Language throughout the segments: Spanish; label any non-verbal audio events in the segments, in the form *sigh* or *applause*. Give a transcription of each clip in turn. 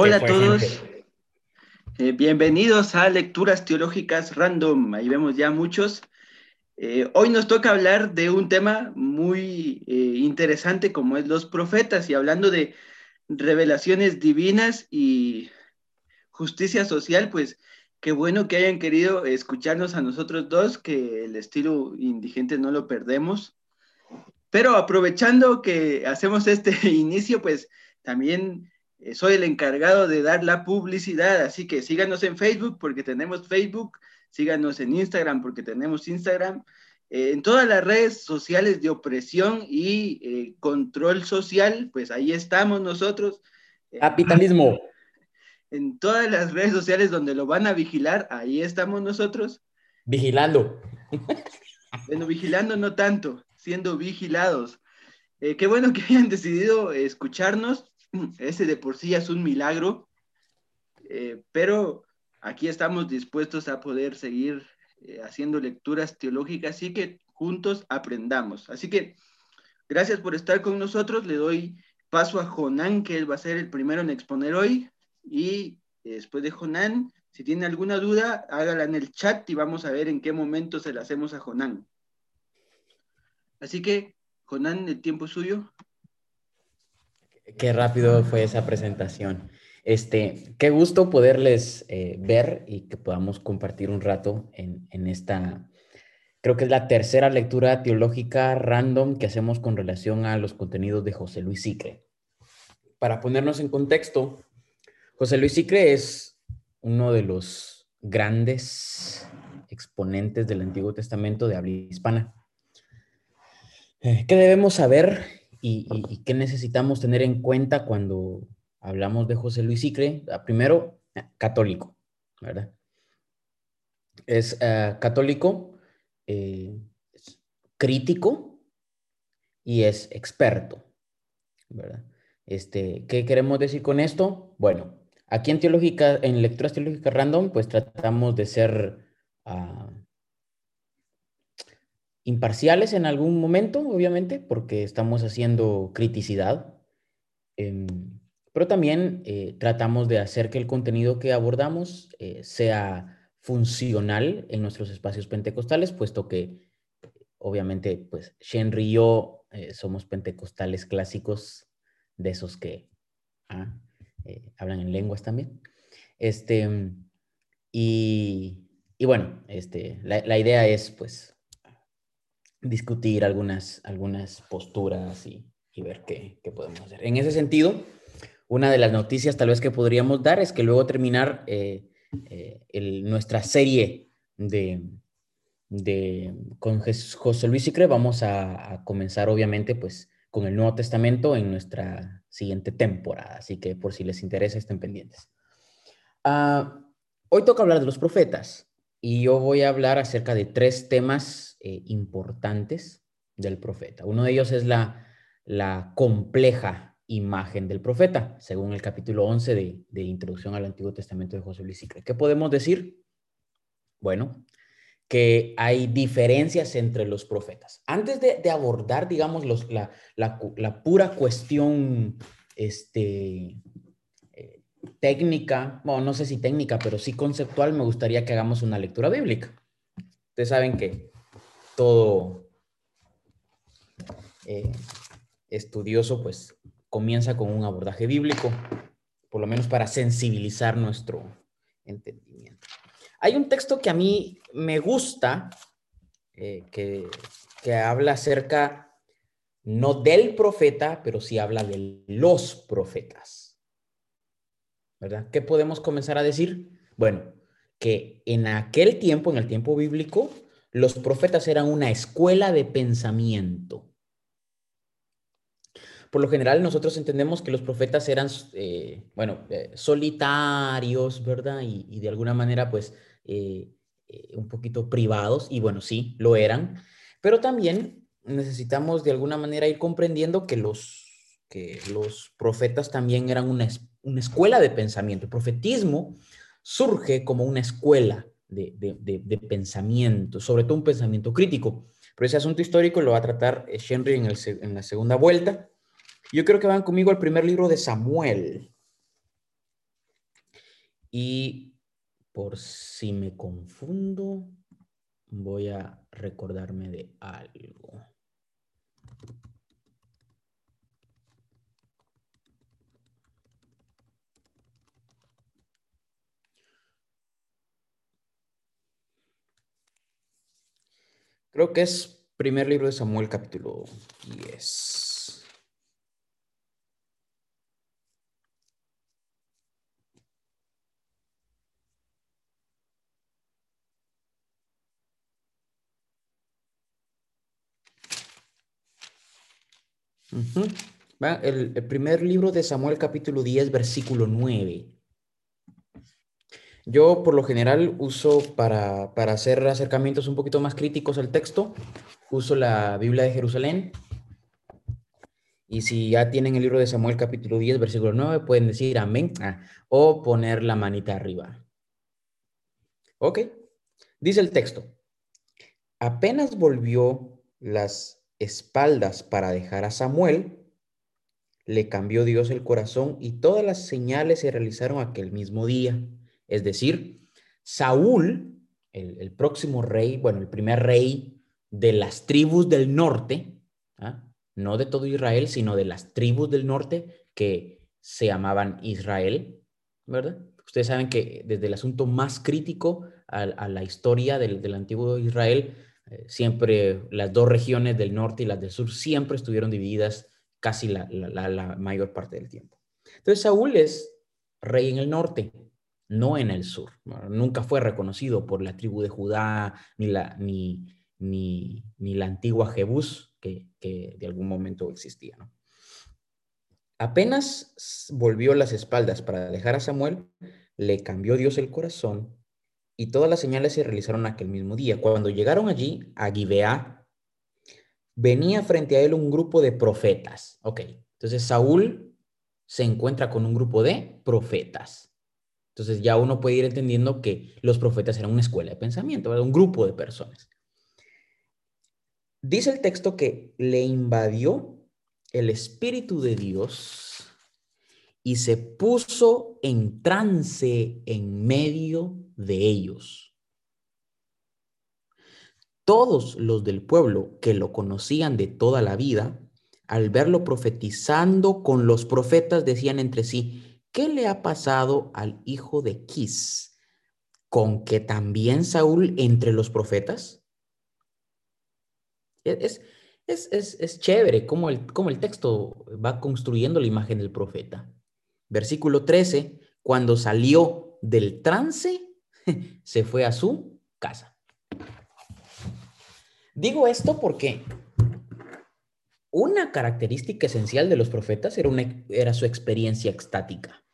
Hola a todos. Eh, bienvenidos a Lecturas Teológicas Random. Ahí vemos ya muchos. Eh, hoy nos toca hablar de un tema muy eh, interesante como es los profetas y hablando de revelaciones divinas y justicia social, pues qué bueno que hayan querido escucharnos a nosotros dos, que el estilo indigente no lo perdemos. Pero aprovechando que hacemos este *laughs* inicio, pues también soy el encargado de dar la publicidad, así que síganos en Facebook porque tenemos Facebook, síganos en Instagram porque tenemos Instagram, eh, en todas las redes sociales de opresión y eh, control social, pues ahí estamos nosotros. Capitalismo. *laughs* En todas las redes sociales donde lo van a vigilar, ahí estamos nosotros. Vigilando. Bueno, vigilando no tanto, siendo vigilados. qué bueno que hayan decidido escucharnos. *clears throat* Ese de por sí es un milagro, eh, pero aquí estamos dispuestos a poder seguir eh, haciendo lecturas teológicas y que juntos aprendamos. Así que gracias por estar con nosotros. Le doy paso a Jonán, que él va a ser el primero en exponer hoy. Y después de Jonán, si tiene alguna duda, hágala en el chat y vamos a ver en qué momento se la hacemos a Jonán. Así que, Jonán, el tiempo es suyo. Qué rápido fue esa presentación. Este, qué gusto poderles eh, ver y que podamos compartir un rato en, en, esta, creo que es la tercera lectura teológica random que hacemos con relación a los contenidos de José Luis Sicre. Para ponernos en contexto, José Luis Sicre es uno de los grandes exponentes del Antiguo Testamento de habla hispana. Eh, ¿Qué debemos saber y, qué necesitamos tener en cuenta cuando hablamos de José Luis Sicre. Ah, primero, católico, ¿verdad? Es ah, católico, eh, crítico y es experto, ¿verdad? Este, ¿Qué queremos decir con esto? Bueno, aquí en teológica, en lecturas teológicas random, pues tratamos de ser uh, imparciales en algún momento, obviamente, porque estamos haciendo criticidad, em, pero también eh, tratamos de hacer que el contenido que abordamos eh, sea funcional en nuestros espacios pentecostales, puesto que obviamente, pues, Shenry y yo eh, somos pentecostales clásicos, de esos que ah, hablan en lenguas también. Este, y, y bueno, este, la, la idea es, pues, discutir algunas, algunas posturas y, ver qué, podemos hacer. En ese sentido, una de las noticias tal vez que podríamos dar es que luego terminar eh, eh, nuestra serie de, de, con José Luis Sicre, vamos a, comenzar obviamente pues con el Nuevo Testamento en nuestra siguiente temporada, así que por si les interesa estén pendientes. Ah, hoy toca hablar de los profetas y yo voy a hablar acerca de tres temas eh, importantes del profeta. Uno de ellos es la, compleja imagen del profeta, según el capítulo 11 de, Introducción al Antiguo Testamento de José Luis Sicre. ¿Qué podemos decir? Bueno, que hay diferencias entre los profetas. Antes de, abordar, digamos, los, la, la, pura cuestión este, técnica, bueno, no sé si técnica, pero sí conceptual, me gustaría que hagamos una lectura bíblica. Ustedes saben que todo eh, estudioso, pues, comienza con un abordaje bíblico, por lo menos para sensibilizar nuestro entendimiento. Hay un texto que a mí me gusta, eh, que, que habla acerca, no del profeta, pero sí habla de los profetas. ¿Verdad? ¿Qué podemos comenzar a decir? Bueno, que en aquel tiempo, en el tiempo bíblico, los profetas eran una escuela de pensamiento. Por lo general, nosotros entendemos que los profetas eran, eh, bueno, eh, solitarios, ¿verdad? Y, de alguna manera, pues, eh, un poquito privados, y bueno, sí, lo eran, pero también necesitamos de alguna manera ir comprendiendo que los, que los profetas también eran una, una escuela de pensamiento. El profetismo surge como una escuela de, pensamiento, sobre todo un pensamiento crítico. Pero ese asunto histórico lo va a tratar eh, Henry en, en la segunda vuelta. Yo creo que van conmigo al primer libro de Samuel. Y por si me confundo, voy a recordarme de algo. Creo que es primer libro de Samuel capítulo 10. el, el, primer libro de Samuel capítulo 10, versículo 9. Yo por lo general uso para, para hacer acercamientos un poquito más críticos al texto, uso la Biblia de Jerusalén. Y si ya tienen el libro de Samuel capítulo 10, versículo 9, pueden decir amén ah, o poner la manita arriba. Ok, dice el texto. Apenas volvió las espaldas para dejar a Samuel, le cambió Dios el corazón y todas las señales se realizaron aquel mismo día. Es decir, Saúl, el, próximo rey, bueno, el primer rey de las tribus del norte, ¿ah? no de todo Israel, sino de las tribus del norte que se llamaban Israel, ¿verdad? Ustedes saben que desde el asunto más crítico a, la historia del, antiguo Israel, eh, siempre las dos regiones del norte y las del sur siempre estuvieron divididas casi la, la mayor parte del tiempo. Entonces Saúl es rey en el norte, no en el sur. Nunca fue reconocido por la tribu de Judá ni la, ni, ni, la antigua Jebús que, de algún momento existía. Apenas volvió las espaldas para dejar a Samuel, le cambió Dios el corazón y todas las señales se realizaron aquel mismo día. Cuando llegaron allí, a Gibeá, venía frente a él un grupo de profetas. Ok, entonces Saúl se encuentra con un grupo de profetas. Entonces ya uno puede ir entendiendo que los profetas eran una escuela de pensamiento, un grupo de personas. Dice el texto que le invadió el Espíritu de Dios y se puso en trance en medio de ellos. Todos los del pueblo que lo conocían de toda la vida, al verlo profetizando con los profetas, decían entre sí, ¿qué le ha pasado al hijo de Kis? ¿Con que también Saúl entre los profetas? E-, es, es, chévere cómo el, cómo el texto va construyendo la imagen del profeta. Versículo 13, cuando salió del trance, *laughs* se fue a su casa. Digo esto porque una característica esencial de los profetas era, una, era su experiencia extática,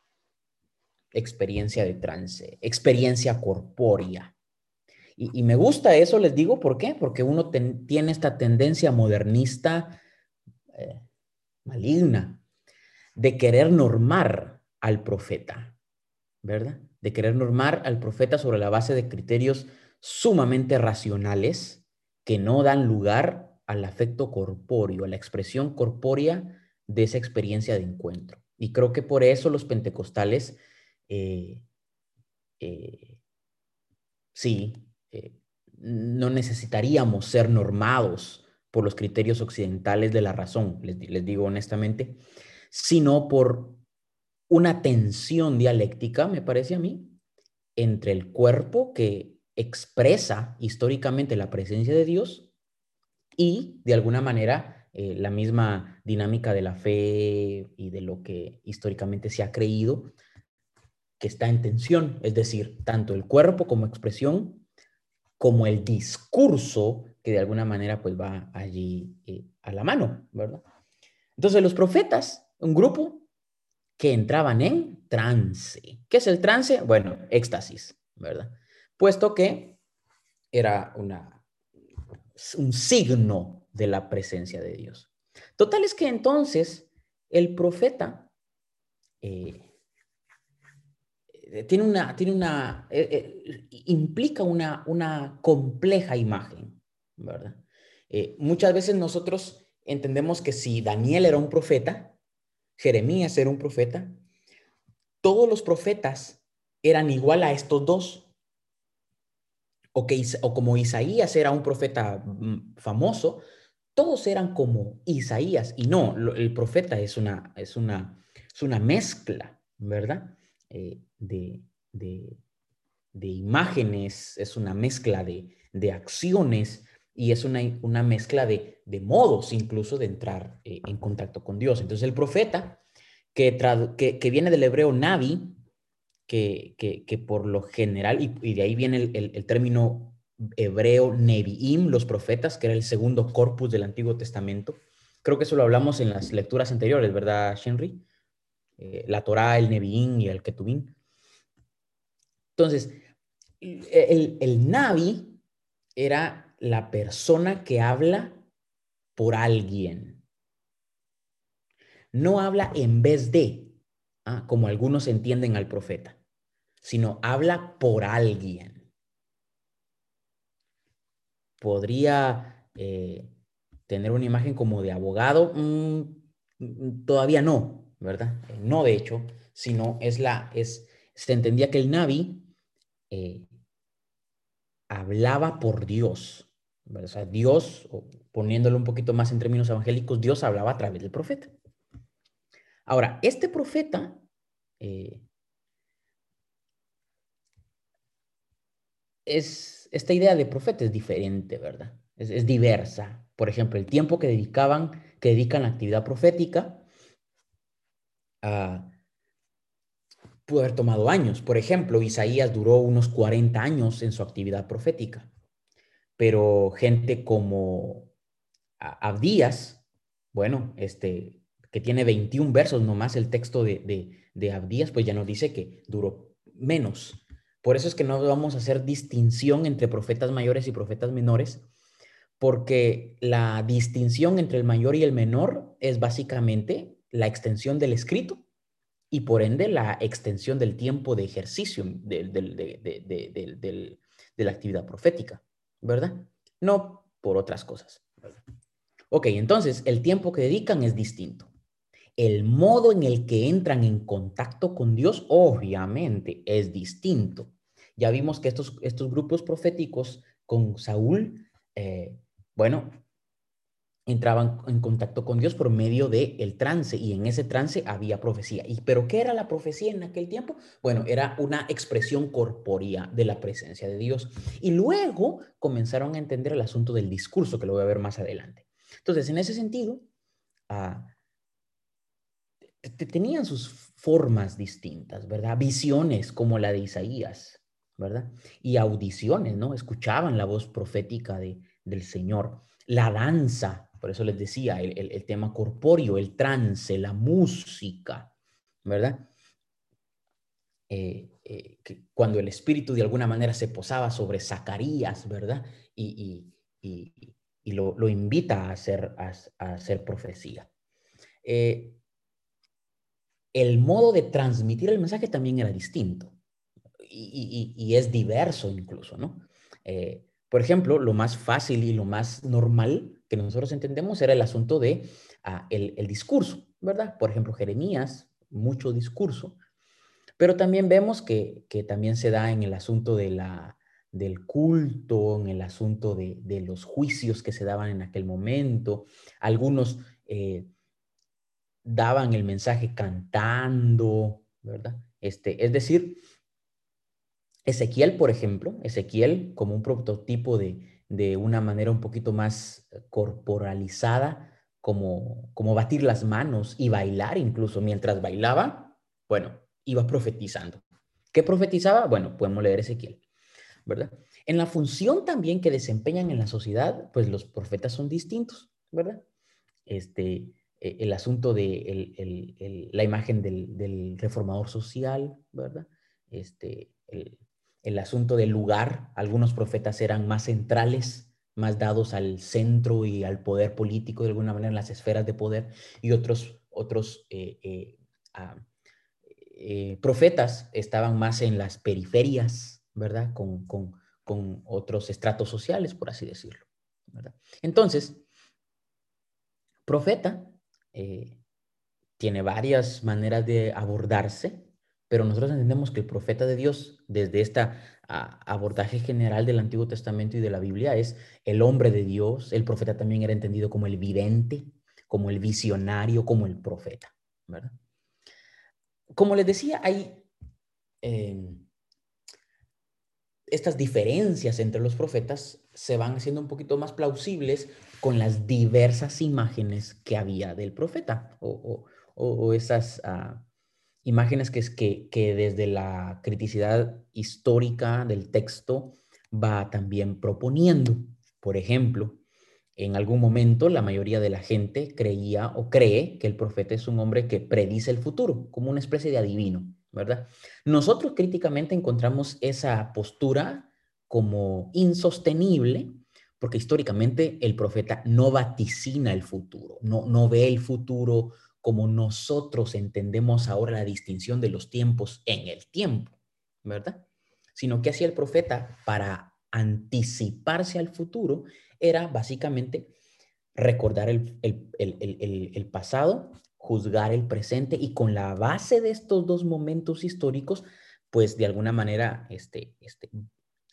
experiencia de trance, experiencia corpórea. Y, me gusta eso, les digo, ¿por qué? Porque uno tiene esta tendencia modernista eh, maligna de querer normar al profeta, ¿verdad? De querer normar al profeta sobre la base de criterios sumamente racionales que no dan lugar al afecto corpóreo, a la expresión corpórea de esa experiencia de encuentro. Y creo que por eso los pentecostales, eh, eh, sí, eh, no necesitaríamos ser normados por los criterios occidentales de la razón, les, les digo honestamente, sino por una tensión dialéctica, me parece a mí, entre el cuerpo que expresa históricamente la presencia de Dios y de alguna manera eh, la misma dinámica de la fe y de lo que históricamente se ha creído que está en tensión, es decir, tanto el cuerpo como expresión, como el discurso que de alguna manera pues va allí eh, a la mano, ¿verdad? Entonces los profetas, un grupo que entraban en trance. ¿Qué es el trance? Bueno, éxtasis, ¿verdad? Puesto que era una un signo de la presencia de Dios. Total es que entonces el profeta eh, tiene una, tiene una, eh, eh, implica una, una compleja imagen, ¿verdad? muchas veces nosotros entendemos que si Daniel era un profeta, Jeremías era un profeta, todos los profetas eran igual a estos dos. O, que, o como Isaías era un profeta mm, famoso, todos eran como Isaías. Y no, el profeta es una, es una, es una mezcla, ¿verdad? Eh, de, de, de, imágenes, es una mezcla de, de acciones y es una, una mezcla de, modos incluso de entrar eh, en contacto con Dios. Entonces el profeta, que, que, que viene del hebreo navi, que, que, por lo general, y, de ahí viene el, el, término hebreo Nevi'im, los profetas, que era el segundo corpus del Antiguo Testamento. Creo que eso lo hablamos en las lecturas anteriores, ¿verdad, Shenry? Eh, la Torá, el Nevi'im y el Ketubim. Entonces, el, el Navi era la persona que habla por alguien. No habla en vez de, ah, como algunos entienden al profeta, sino habla por alguien. Podría eh, tener una imagen como de abogado, mm, mm, todavía no, ¿verdad? No de hecho, sino es la, es, se entendía que el Navi eh, hablaba por Dios. O sea, Dios, poniéndolo un poquito más en términos evangélicos, Dios hablaba a través del profeta. Ahora, este profeta eh, es, esta idea de profeta es diferente, ¿verdad? Es, diversa. Por ejemplo, el tiempo que dedicaban, que dedican la actividad profética, a pudo haber tomado años. Por ejemplo, Isaías duró unos 40 años en su actividad profética, pero gente como Abdías, bueno, este, que tiene 21 versos nomás el texto de, de, Abdías, pues ya nos dice que duró menos. Por eso es que no vamos a hacer distinción entre profetas mayores y profetas menores, porque la distinción entre el mayor y el menor es básicamente la extensión del escrito y por ende la extensión del tiempo de ejercicio de, la actividad profética, ¿verdad? No por otras cosas. Ok, entonces el tiempo que dedican es distinto. El modo en el que entran en contacto con Dios, obviamente, es distinto. Ya vimos que estos, estos grupos proféticos con Saúl, eh, bueno, entraban en contacto con Dios por medio del el trance y en ese trance había profecía. ¿Y pero qué era la profecía en aquel tiempo? Bueno, era una expresión corpórea de la presencia de Dios. Y luego comenzaron a entender el asunto del discurso, que lo voy a ver más adelante. Entonces, en ese sentido, ah, tenían sus formas distintas, ¿verdad? Visiones como la de Isaías, ¿verdad? Y audiciones, ¿no? Escuchaban la voz profética de, del Señor. La danza, por eso les decía, el, tema corpóreo, el trance, la música, ¿verdad? Eh, eh, cuando el espíritu de alguna manera se posaba sobre Zacarías, ¿verdad? Y, lo, invita a hacer, a, hacer profecía. Eh, el modo de transmitir el mensaje también era distinto y, es diverso incluso, ¿no? por ejemplo, lo más fácil y lo más normal que nosotros entendemos era el asunto de ah, el, discurso, ¿verdad? Por ejemplo, Jeremías, mucho discurso, pero también vemos que, también se da en el asunto de la, del culto, en el asunto de, los juicios que se daban en aquel momento. Algunos eh, daban el mensaje cantando, ¿verdad? Este, es decir, Ezequiel, por ejemplo, Ezequiel como un prototipo de, de una manera un poquito más corporalizada, como, como batir las manos y bailar incluso. Mientras bailaba, bueno, iba profetizando. ¿Qué profetizaba? Bueno, podemos leer Ezequiel, ¿verdad? En la función también que desempeñan en la sociedad, pues los profetas son distintos, ¿verdad? Este, e, el asunto de la imagen del, reformador social, ¿verdad? Este, el, asunto del lugar. Algunos profetas eran más centrales, más dados al centro y al poder político de alguna manera, en las esferas de poder, y otros, otros eh, eh, ah, eh, profetas estaban más en las periferias, ¿verdad? Con, otros estratos sociales, por así decirlo. Entonces, profeta tiene varias maneras de abordarse, pero nosotros entendemos que el profeta de Dios, desde este abordaje general del Antiguo Testamento y de la Biblia, es el hombre de Dios. El profeta también era entendido como el vidente, como el visionario, como el profeta, ¿verdad? Como les decía, hay em, estas diferencias entre los profetas se van haciendo un poquito más plausibles con las diversas imágenes que había del profeta o, esas ah, imágenes que, que, que desde la criticidad histórica del texto va también proponiendo. Por ejemplo, en algún momento la mayoría de la gente creía o cree que el profeta es un hombre que predice el futuro, como una especie de adivino, ¿verdad? Nosotros críticamente encontramos esa postura como insostenible, porque históricamente el profeta no vaticina el futuro, no, no ve el futuro como nosotros entendemos ahora la distinción de los tiempos en el tiempo, ¿verdad? Sino que hacía el profeta para anticiparse al futuro era básicamente recordar el, pasado, juzgar el presente y con la base de estos dos momentos históricos, pues de alguna manera este, este,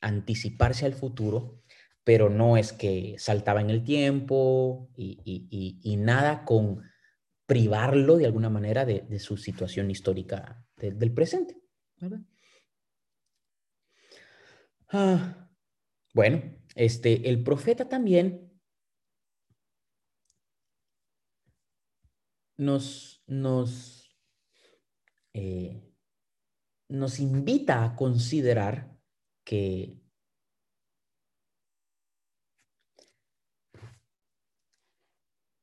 anticiparse al futuro, pero no es que saltaba en el tiempo y, nada con privarlo de alguna manera de, su situación histórica del presente. Ah, bueno, este, el profeta también nos, nos, eh, nos invita a considerar que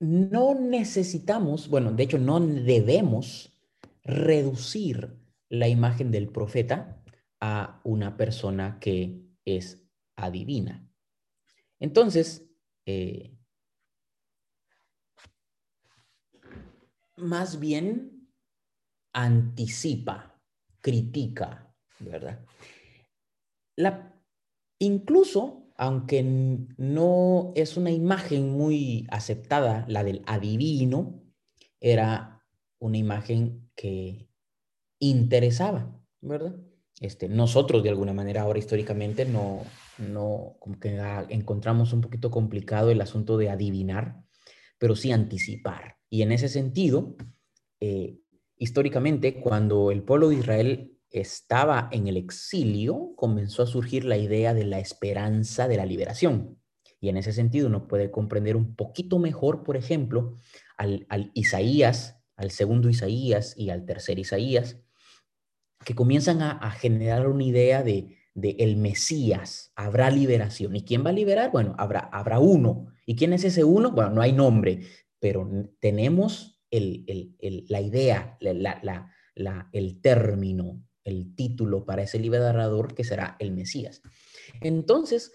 no necesitamos, bueno, de hecho no debemos reducir la imagen del profeta a una persona que es adivina. Entonces, eh, más bien anticipa, critica, ¿verdad? La, incluso, aunque no es una imagen muy aceptada, la del adivino, era una imagen que interesaba, ¿verdad? Este, nosotros de alguna manera ahora históricamente no, no, como que encontramos un poquito complicado el asunto de adivinar, pero sí anticipar. Y en ese sentido, eh, históricamente, cuando el pueblo de Israel estaba en el exilio, comenzó a surgir la idea de la esperanza de la liberación. Y en ese sentido uno puede comprender un poquito mejor, por ejemplo, al, Isaías, al segundo Isaías y al tercer Isaías, que comienzan a, generar una idea de, el Mesías, habrá liberación. ¿Y quién va a liberar? Bueno, habrá, habrá uno. ¿Y quién es ese uno? Bueno, no hay nombre, pero tenemos la idea, la, el término, el título para ese liberador que será el Mesías. Entonces,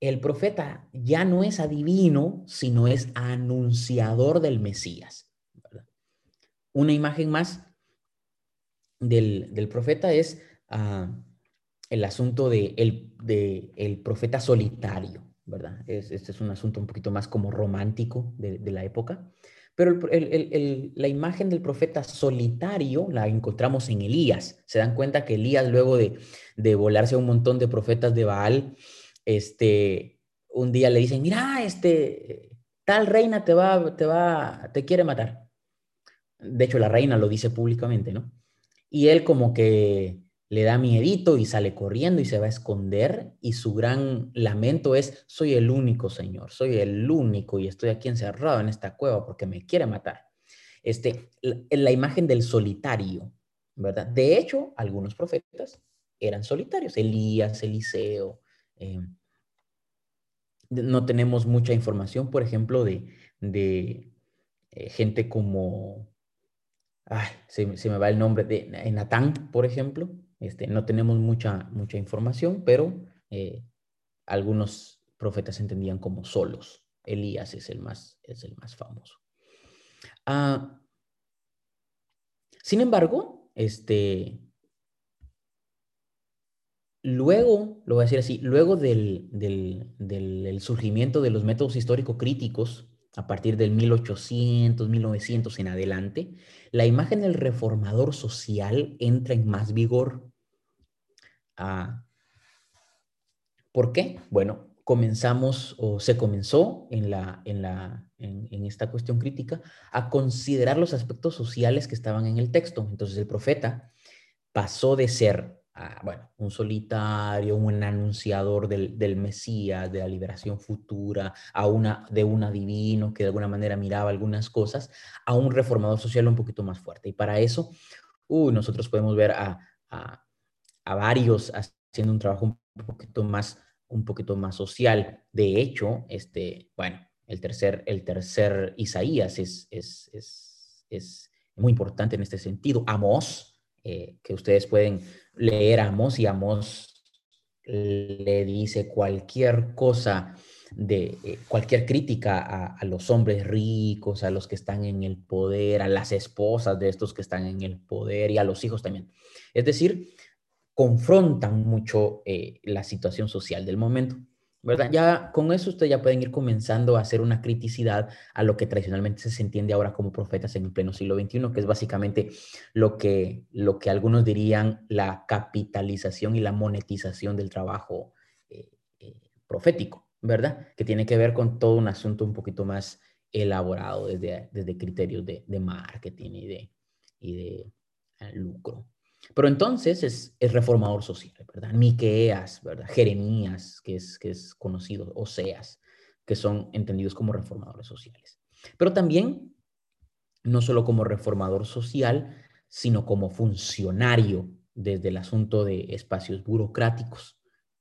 el profeta ya no es adivino, sino es anunciador del Mesías. Una imagen más del, profeta es ah, el asunto de el, profeta solitario, ¿verdad? este es un asunto un poquito más como romántico de, la época. Pero la imagen del profeta solitario la encontramos en Elías. Se dan cuenta que Elías, luego de, de volarse a un montón de profetas de Baal, este, un día le dicen, mira, este, tal reina te va, te va, te quiere matar. De hecho, la reina lo dice públicamente, ¿no? Y él como que le da miedito y sale corriendo y se va a esconder y su gran lamento es, soy el único, Señor, soy el único y estoy aquí encerrado en esta cueva porque me quiere matar. Este, la, imagen del solitario, ¿verdad? De hecho, algunos profetas eran solitarios, Elías, Eliseo. Eh, no tenemos mucha información, por ejemplo, de, de eh, gente como ay, se, me va el nombre de Natán, por ejemplo. Este, no tenemos mucha, mucha información, pero eh, algunos profetas entendían como solos. Elías es el más, es el más famoso. Ah, sin embargo, este, luego, lo voy a decir así, luego del, del, del surgimiento de los métodos histórico críticos a partir del 1800, 1900 en adelante, la imagen del reformador social entra en más vigor. Ah, ¿Por qué? Bueno, comenzamos o se comenzó en, la, en, la, en, esta cuestión crítica a considerar los aspectos sociales que estaban en el texto. Entonces el profeta pasó de ser bueno, un solitario, un anunciador del, del, Mesías, de la liberación futura, a una, de un adivino que de alguna manera miraba algunas cosas, a un reformador social un poquito más fuerte. Y para eso, nosotros podemos ver a, a, varios haciendo un trabajo un poquito más, un poquito más social. De hecho, este, bueno, el tercer, el tercer Isaías es, es, es, es muy importante en este sentido. Amós, eh, que ustedes pueden leer a Amos y Amos le dice cualquier cosa de eh, cualquier crítica a, los hombres ricos, a los que están en el poder, a las esposas de estos que están en el poder y a los hijos también. Es decir, confrontan mucho eh, la situación social del momento. ¿verdad? Ya con eso ustedes ya pueden ir comenzando a hacer una criticidad a lo que tradicionalmente se entiende ahora como profetas en el pleno siglo XXI, que es básicamente lo que, lo que algunos dirían la capitalización y la monetización del trabajo eh, eh, profético, ¿verdad? Que tiene que ver con todo un asunto un poquito más elaborado desde, desde criterios de, de marketing y de, y de lucro. Pero entonces es, reformador social, ¿verdad? Miqueas, ¿verdad? Jeremías, que es, que es conocido, Oseas, que son entendidos como reformadores sociales. Pero también, no solo como reformador social, sino como funcionario desde el asunto de espacios burocráticos,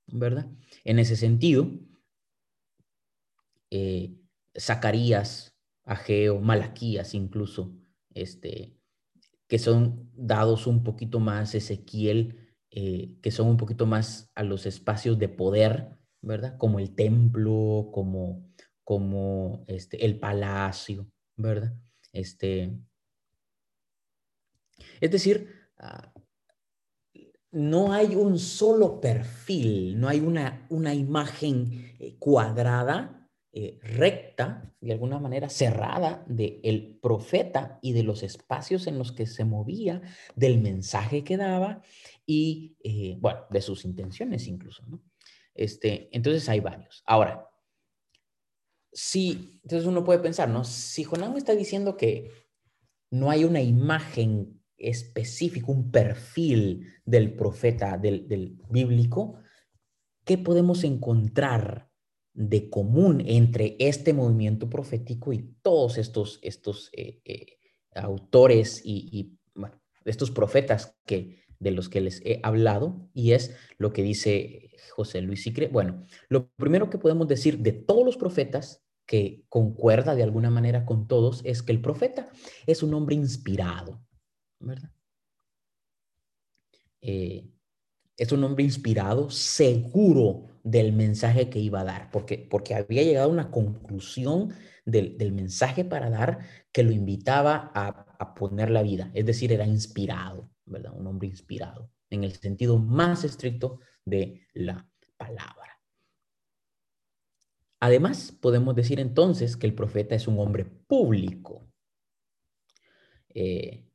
¿verdad? En ese sentido, eh, Zacarías, Ageo, Malaquías incluso, este, que son dados un poquito más, Ezequiel, eh, que son un poquito más a los espacios de poder, ¿verdad? Como el templo, como, como este, el palacio, ¿verdad? Este, es decir, ah, no hay un solo perfil, no hay una, una imagen eh, cuadrada eh, recta, de alguna manera cerrada, del el profeta y de los espacios en los que se movía, del mensaje que daba y, eh, bueno, de sus intenciones incluso. Este, entonces hay varios. Ahora, si, entonces uno puede pensar, ¿no? Si Jonás me está diciendo que no hay una imagen específica, un perfil del profeta, del, del bíblico, ¿qué podemos encontrar de común entre este movimiento profético y todos estos, estos eh, eh, autores y, estos profetas que, de los que les he hablado, y es lo que dice José Luis Sicre. Bueno, lo primero que podemos decir de todos los profetas, que concuerda de alguna manera con todos, es que el profeta es un hombre inspirado, ¿verdad? Eh, es un hombre inspirado, seguro del mensaje que iba a dar, porque, porque había llegado a una conclusión del, mensaje para dar que lo invitaba a, a, poner la vida, es decir, era inspirado, ¿verdad? Un hombre inspirado, en el sentido más estricto de la palabra. Además, podemos decir entonces que el profeta es un hombre público. Eh,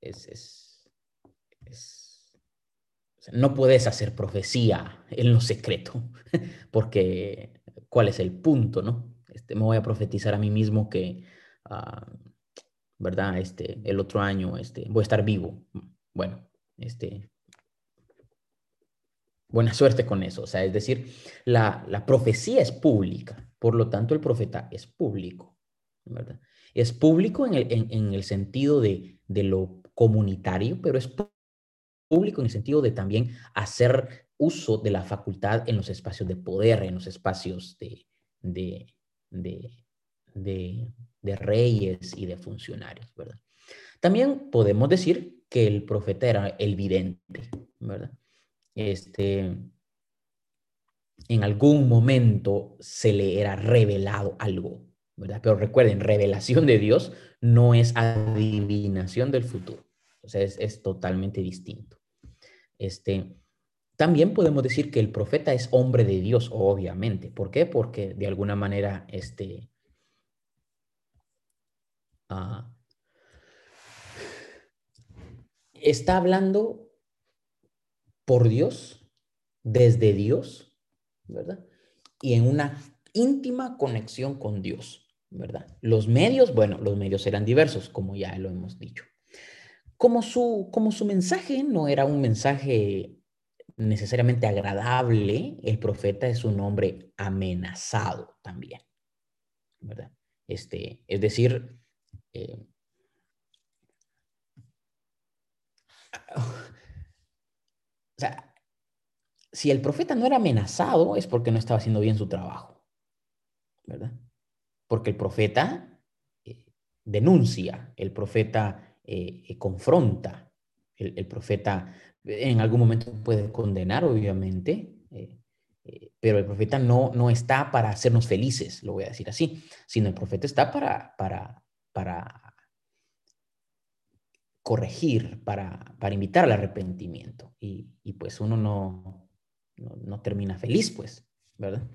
es, es, es no puedes hacer profecía en lo secreto, *laughs* porque ¿cuál es el punto, no? Este, me voy a profetizar a mí mismo que, ah, ¿verdad? Este, el otro año este, voy a estar vivo. Bueno, este, buena suerte con eso. O sea, es decir, la, profecía es pública, por lo tanto el profeta es público. Es público en el, en, el sentido de, de, lo comunitario, pero es público en el sentido de también hacer uso de la facultad en los espacios de poder, en los espacios de, de, de, reyes y de funcionarios, ¿verdad? También podemos decir que el profeta era el vidente, ¿verdad? Este, en algún momento se le era revelado algo, ¿verdad? Pero recuerden, revelación de Dios no es adivinación del futuro, o sea, es totalmente distinto. Este, también podemos decir que el profeta es hombre de Dios, obviamente. ¿Por qué? Porque de alguna manera este, ah, está hablando por Dios, desde Dios, ¿verdad? Y en una íntima conexión con Dios, ¿verdad? Los medios, bueno, los medios eran diversos, como ya lo hemos dicho. Como su, como su mensaje no era un mensaje necesariamente agradable, el profeta es un hombre amenazado también, ¿verdad? Este, es decir, eh, *laughs* si el profeta no era amenazado es porque no estaba haciendo bien su trabajo, ¿verdad? Porque el profeta eh, denuncia, el profeta eh, confronta, el, profeta en algún momento puede condenar, obviamente, pero el profeta no, no está para hacernos felices, lo voy a decir así, sino el profeta está para, para, para corregir, para, para invitar al arrepentimiento. Y, pues uno no, no, termina feliz, pues, ¿verdad?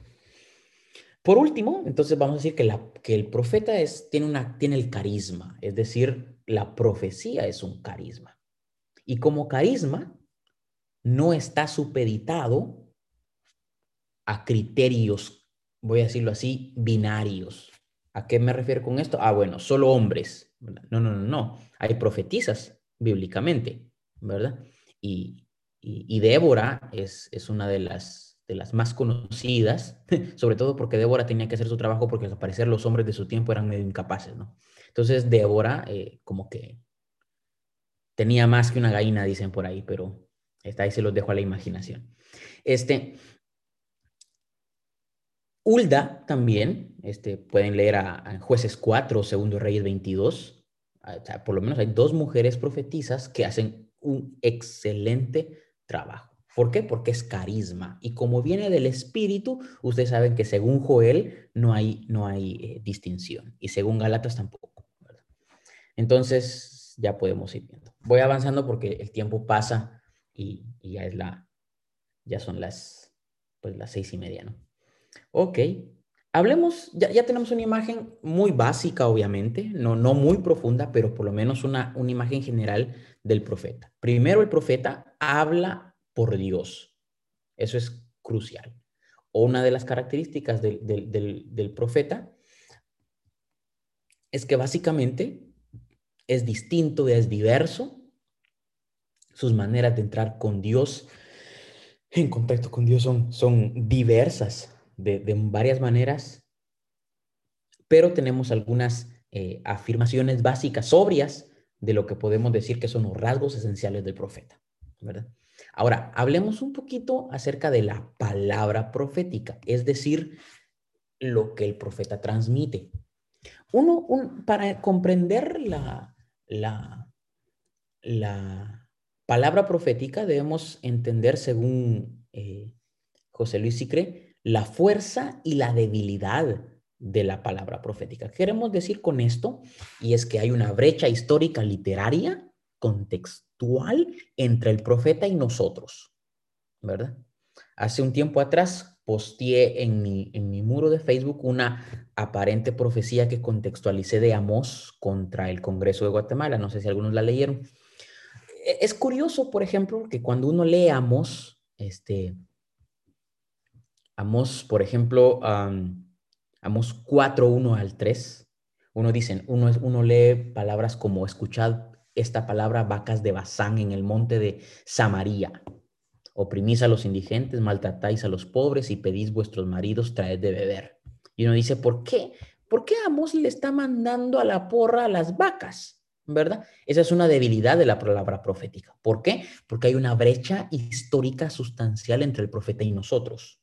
Por último, entonces vamos a decir que, la, que el profeta es, tiene, una, tiene el carisma, es decir, la profecía es un carisma. Y como carisma, no está supeditado a criterios, voy a decirlo así, binarios. ¿A qué me refiero con esto? Ah, bueno, solo hombres. No, no, no, no. Hay profetizas bíblicamente, ¿verdad? Y, Débora es, es una de las, de las más conocidas, *laughs* sobre todo porque Débora tenía que hacer su trabajo porque al parecer los hombres de su tiempo eran medio incapaces, ¿no? Entonces Débora eh, como que tenía más que una gallina, dicen por ahí, pero está ahí se los dejo a la imaginación. Este, Ulda también, este, pueden leer a, Jueces 4 o Segundo Reyes 22. Ah, por lo menos hay dos mujeres profetizas que hacen un excelente trabajo. ¿Por qué? Porque es carisma. Y como viene del espíritu, ustedes saben que según Joel no hay, no hay eh, distinción. Y según Galatas tampoco. Entonces, ya podemos ir viendo. Voy avanzando porque el tiempo pasa y, ya es la, ya son las, pues las seis y media, ¿no? Ok. Hablemos, ya, ya, tenemos una imagen muy básica, obviamente, no, no muy profunda, pero por lo menos una, una imagen general del profeta. Primero, el profeta habla por Dios. Eso es crucial. O una de las características del, del, del profeta es que básicamente es distinto, es diverso. Sus maneras de entrar con Dios, en contacto con Dios, son, son diversas de, varias maneras, pero tenemos algunas eh, afirmaciones básicas, sobrias, de lo que podemos decir que son los rasgos esenciales del profeta, ¿verdad? Ahora, hablemos un poquito acerca de la palabra profética, es decir, lo que el profeta transmite. Uno, para comprender la, la, la palabra profética debemos entender, según eh, José Luis Sicre, la fuerza y la debilidad de la palabra profética. queremos decir con esto? Y es que hay una brecha histórica literaria, contextual, entre el profeta y nosotros, ¿verdad? Hace un tiempo atrás posteé en mi, en mi muro de Facebook una aparente profecía que contextualicé de Amós contra el Congreso de Guatemala. No sé si algunos la leyeron. E, es curioso, por ejemplo, que cuando uno lee Amós, este, Amos, por ejemplo, Amos 4, 1 al 3, uno dice, uno, uno lee palabras como escuchad esta palabra vacas de Bazán en el monte de Samaria. Oprimís a los indigentes, maltratáis a los pobres y pedís vuestros maridos traed de beber. Y uno dice, ¿por qué? ¿Por qué Amos le está mandando a la porra a las vacas? ¿Verdad? Esa es una debilidad de la palabra profética. ¿Por qué? Porque hay una brecha histórica sustancial entre el profeta y nosotros.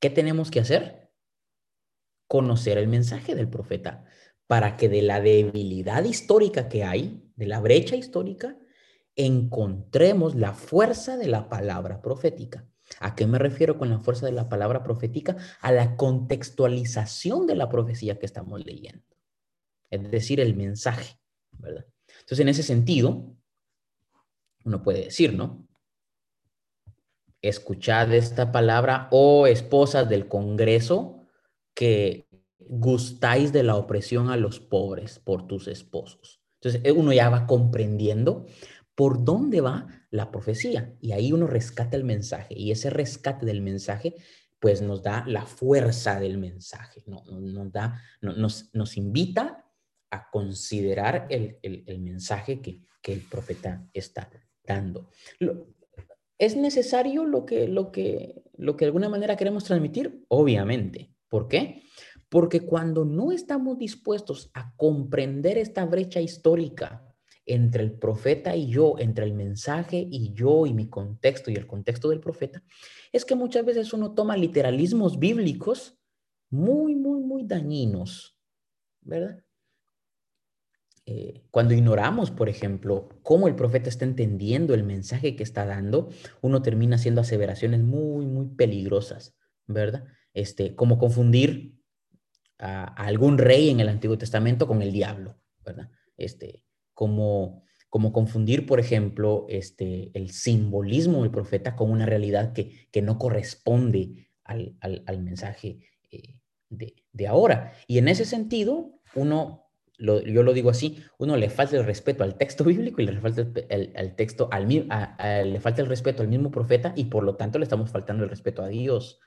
¿Qué tenemos que hacer? Conocer el mensaje del profeta para que de la debilidad histórica que hay, de la brecha histórica, encontremos la fuerza de la palabra profética. ¿A qué me refiero con la fuerza de la palabra profética? A la contextualización de la profecía que estamos leyendo. Es decir, el mensaje, ¿verdad? Entonces, en ese sentido, uno puede decir, ¿no? escuchad esta palabra, oh esposas del Congreso, que, gustáis de la opresión a los pobres por tus esposos. Entonces eh, uno ya va comprendiendo por dónde va la profecía y ahí uno rescata el mensaje y ese rescate del mensaje pues nos da la fuerza del mensaje, no, nos, da, nos, nos invita a considerar el, el, mensaje que, que, el profeta está dando. ¿Es necesario lo que, lo, que, lo que de alguna manera queremos transmitir? Obviamente. ¿Por qué? Porque cuando no estamos dispuestos a comprender esta brecha histórica entre el profeta y yo, entre el mensaje y yo y mi contexto y el contexto del profeta, es que muchas veces uno toma literalismos bíblicos muy, muy, muy dañinos, ¿verdad? Eh, cuando ignoramos, por ejemplo, cómo el profeta está entendiendo el mensaje que está dando, uno termina haciendo aseveraciones muy, muy peligrosas, ¿verdad? Este, como confundir a, algún rey en el Antiguo Testamento con el diablo, ¿verdad? Este, como, como confundir, por ejemplo, este, el simbolismo del profeta con una realidad que, que no corresponde al, al, mensaje eh, de, de, ahora. Y en ese sentido, uno, yo lo digo así, uno le falta el respeto al texto *laughs* bíblico y le falta el, texto al, le falta el respeto al mismo profeta y por lo tanto le estamos faltando el respeto a Dios.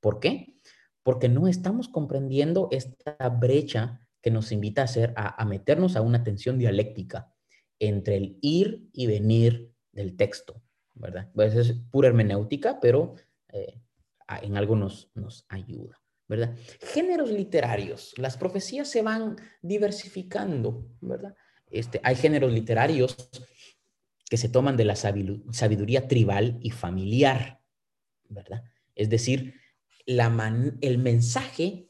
¿Por qué? Porque no estamos comprendiendo esta brecha que nos invita a, hacer, a, meternos a una tensión dialéctica entre el ir y venir del texto, ¿verdad? Pues es pura hermenéutica, pero eh, en algo nos, nos ayuda, ¿verdad? Géneros literarios. Las profecías se van diversificando, ¿verdad? Este, hay géneros literarios que se toman de la sabiduría tribal y familiar, ¿verdad? Es decir, la el mensaje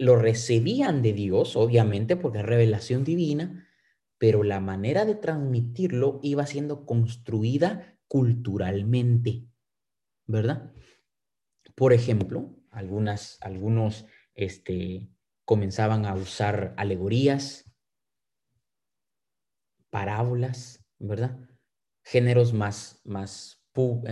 lo recibían de Dios, obviamente, porque es revelación divina, pero la manera de transmitirlo iba siendo construida culturalmente, ¿verdad? Por ejemplo, algunas, algunos este, comenzaban a usar alegorías, parábolas, ¿verdad? Géneros más, más,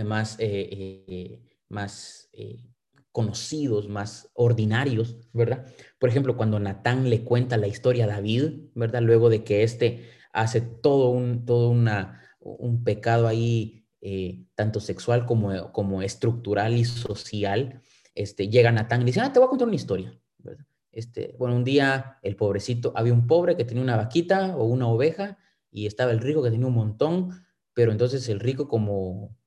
más, eh, eh, más eh, conocidos, más ordinarios, ¿verdad? Por ejemplo, cuando Natán le cuenta la historia a David, ¿verdad? Luego de que éste hace todo un, todo una, un pecado ahí, eh, tanto sexual como, como estructural y social, este, llega Natán y dice, ah, te voy a contar una historia. Este, bueno, un día el pobrecito, había un pobre que tenía una vaquita o una oveja y estaba el rico que tenía un montón, pero entonces el rico como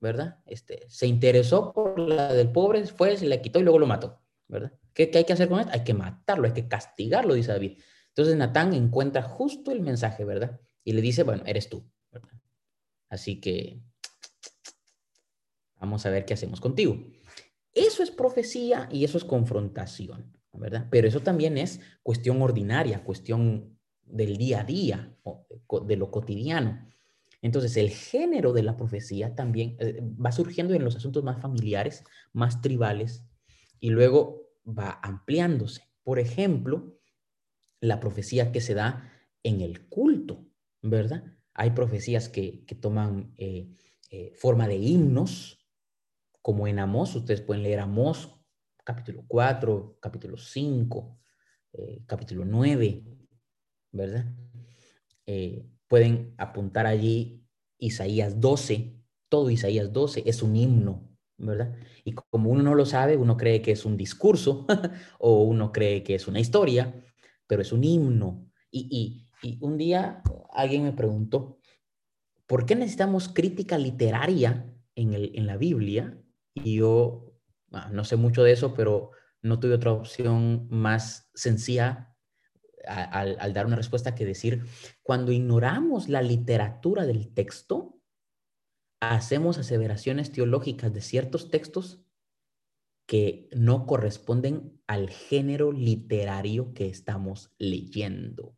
¿verdad? Este, se interesó por la del pobre, fue, se la quitó y luego lo mató, ¿verdad? ¿Qué, hay que hacer con esto? Hay que matarlo, hay que castigarlo, dice David. Entonces Natán encuentra justo el mensaje, ¿verdad? Y le dice, bueno, eres tú. Así que vamos a ver qué hacemos contigo. Eso es profecía y eso es confrontación, ¿verdad? Pero eso también es cuestión ordinaria, cuestión del día a día, de lo cotidiano. Entonces, el género de la profecía también eh, va surgiendo en los asuntos más familiares, más tribales, y luego va ampliándose. Por ejemplo, la profecía que se da en el culto, ¿verdad? Hay profecías que, toman eh, eh, forma de himnos, como en Amós, ustedes pueden leer Amós, capítulo 4, capítulo 5, capítulo 9, ¿verdad? Pueden apuntar allí Isaías 12, todo Isaías 12 es un himno, ¿verdad? Y como uno no lo sabe, uno cree que es un discurso *laughs* o uno cree que es una historia, pero es un himno. Y, un día alguien me preguntó, ¿por qué necesitamos crítica literaria en, el, en la Biblia? Y yo ah, no sé mucho de eso, pero no tuve otra opción más sencilla al, dar una respuesta que decir, cuando ignoramos la literatura del texto, hacemos aseveraciones teológicas de ciertos textos que no corresponden al género literario que estamos leyendo.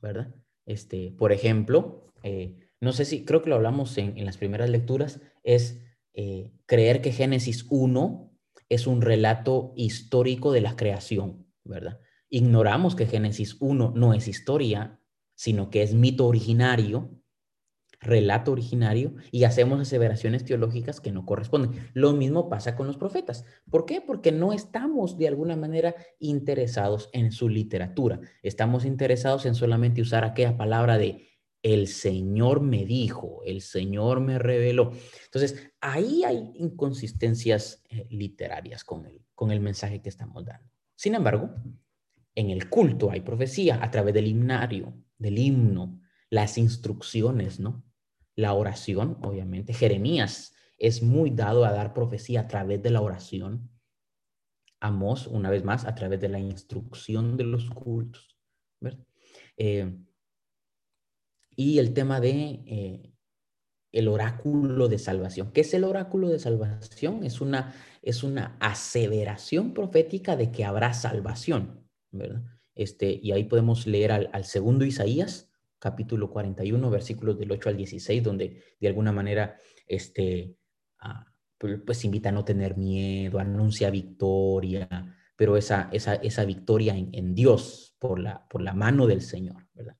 ¿Verdad? Este, por ejemplo, eh, no sé si, creo que lo hablamos en, las primeras lecturas, es eh, creer que Génesis 1 es un relato histórico de la creación, ¿verdad? Ignoramos que Génesis 1 no es historia, sino que es mito originario, relato originario y hacemos aseveraciones teológicas que no corresponden. Lo mismo pasa con los profetas. ¿Por qué? Porque no estamos de alguna manera interesados en su literatura. Estamos interesados en solamente usar aquella palabra de el Señor me dijo, el Señor me reveló. Entonces, ahí hay inconsistencias eh, literarias con el, con el mensaje que estamos dando. Sin embargo, en el culto hay profecía a través del himnario, del himno, las instrucciones, ¿no? La oración, obviamente. Jeremías es muy dado a dar profecía a través de la oración. Amós, una vez más, a través de la instrucción de los cultos. Eh, y el tema de eh, el oráculo de salvación. ¿Qué es el oráculo de salvación? Es una, es una aseveración profética de que habrá salvación, Este, y ahí podemos leer al, segundo Isaías, capítulo 41, versículos del 8 al 16, donde de alguna manera este, ah, pues, pues, invita a no tener miedo, anuncia victoria, pero esa, esa, esa victoria en, en Dios por la, por la mano del Señor, ¿verdad?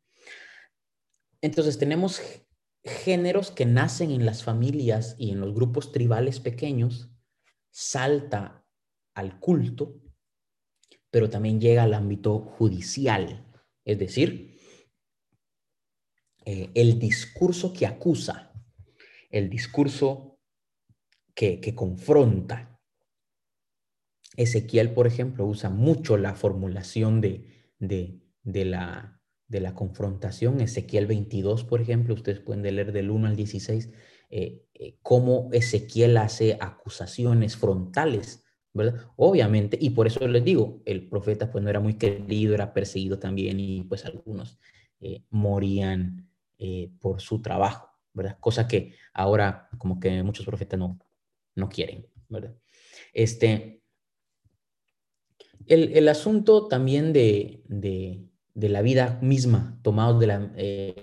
Entonces tenemos géneros que nacen en las familias y en los grupos tribales pequeños, salta al culto, pero también llega al ámbito judicial, es decir, eh, el discurso que acusa, el discurso que, confronta. Ezequiel, por ejemplo, usa mucho la formulación de, de la de la confrontación. Ezequiel 22, por ejemplo, ustedes pueden leer del 1 al 16, eh, eh, cómo Ezequiel hace acusaciones frontales, ¿verdad? Obviamente, y por eso les digo, el profeta pues no era muy querido, era perseguido también y pues algunos eh, morían por su trabajo, ¿verdad? Cosa que ahora como que muchos profetas no, no quieren, ¿verdad? Este, el, el asunto también de, de la vida misma, tomados de la, eh,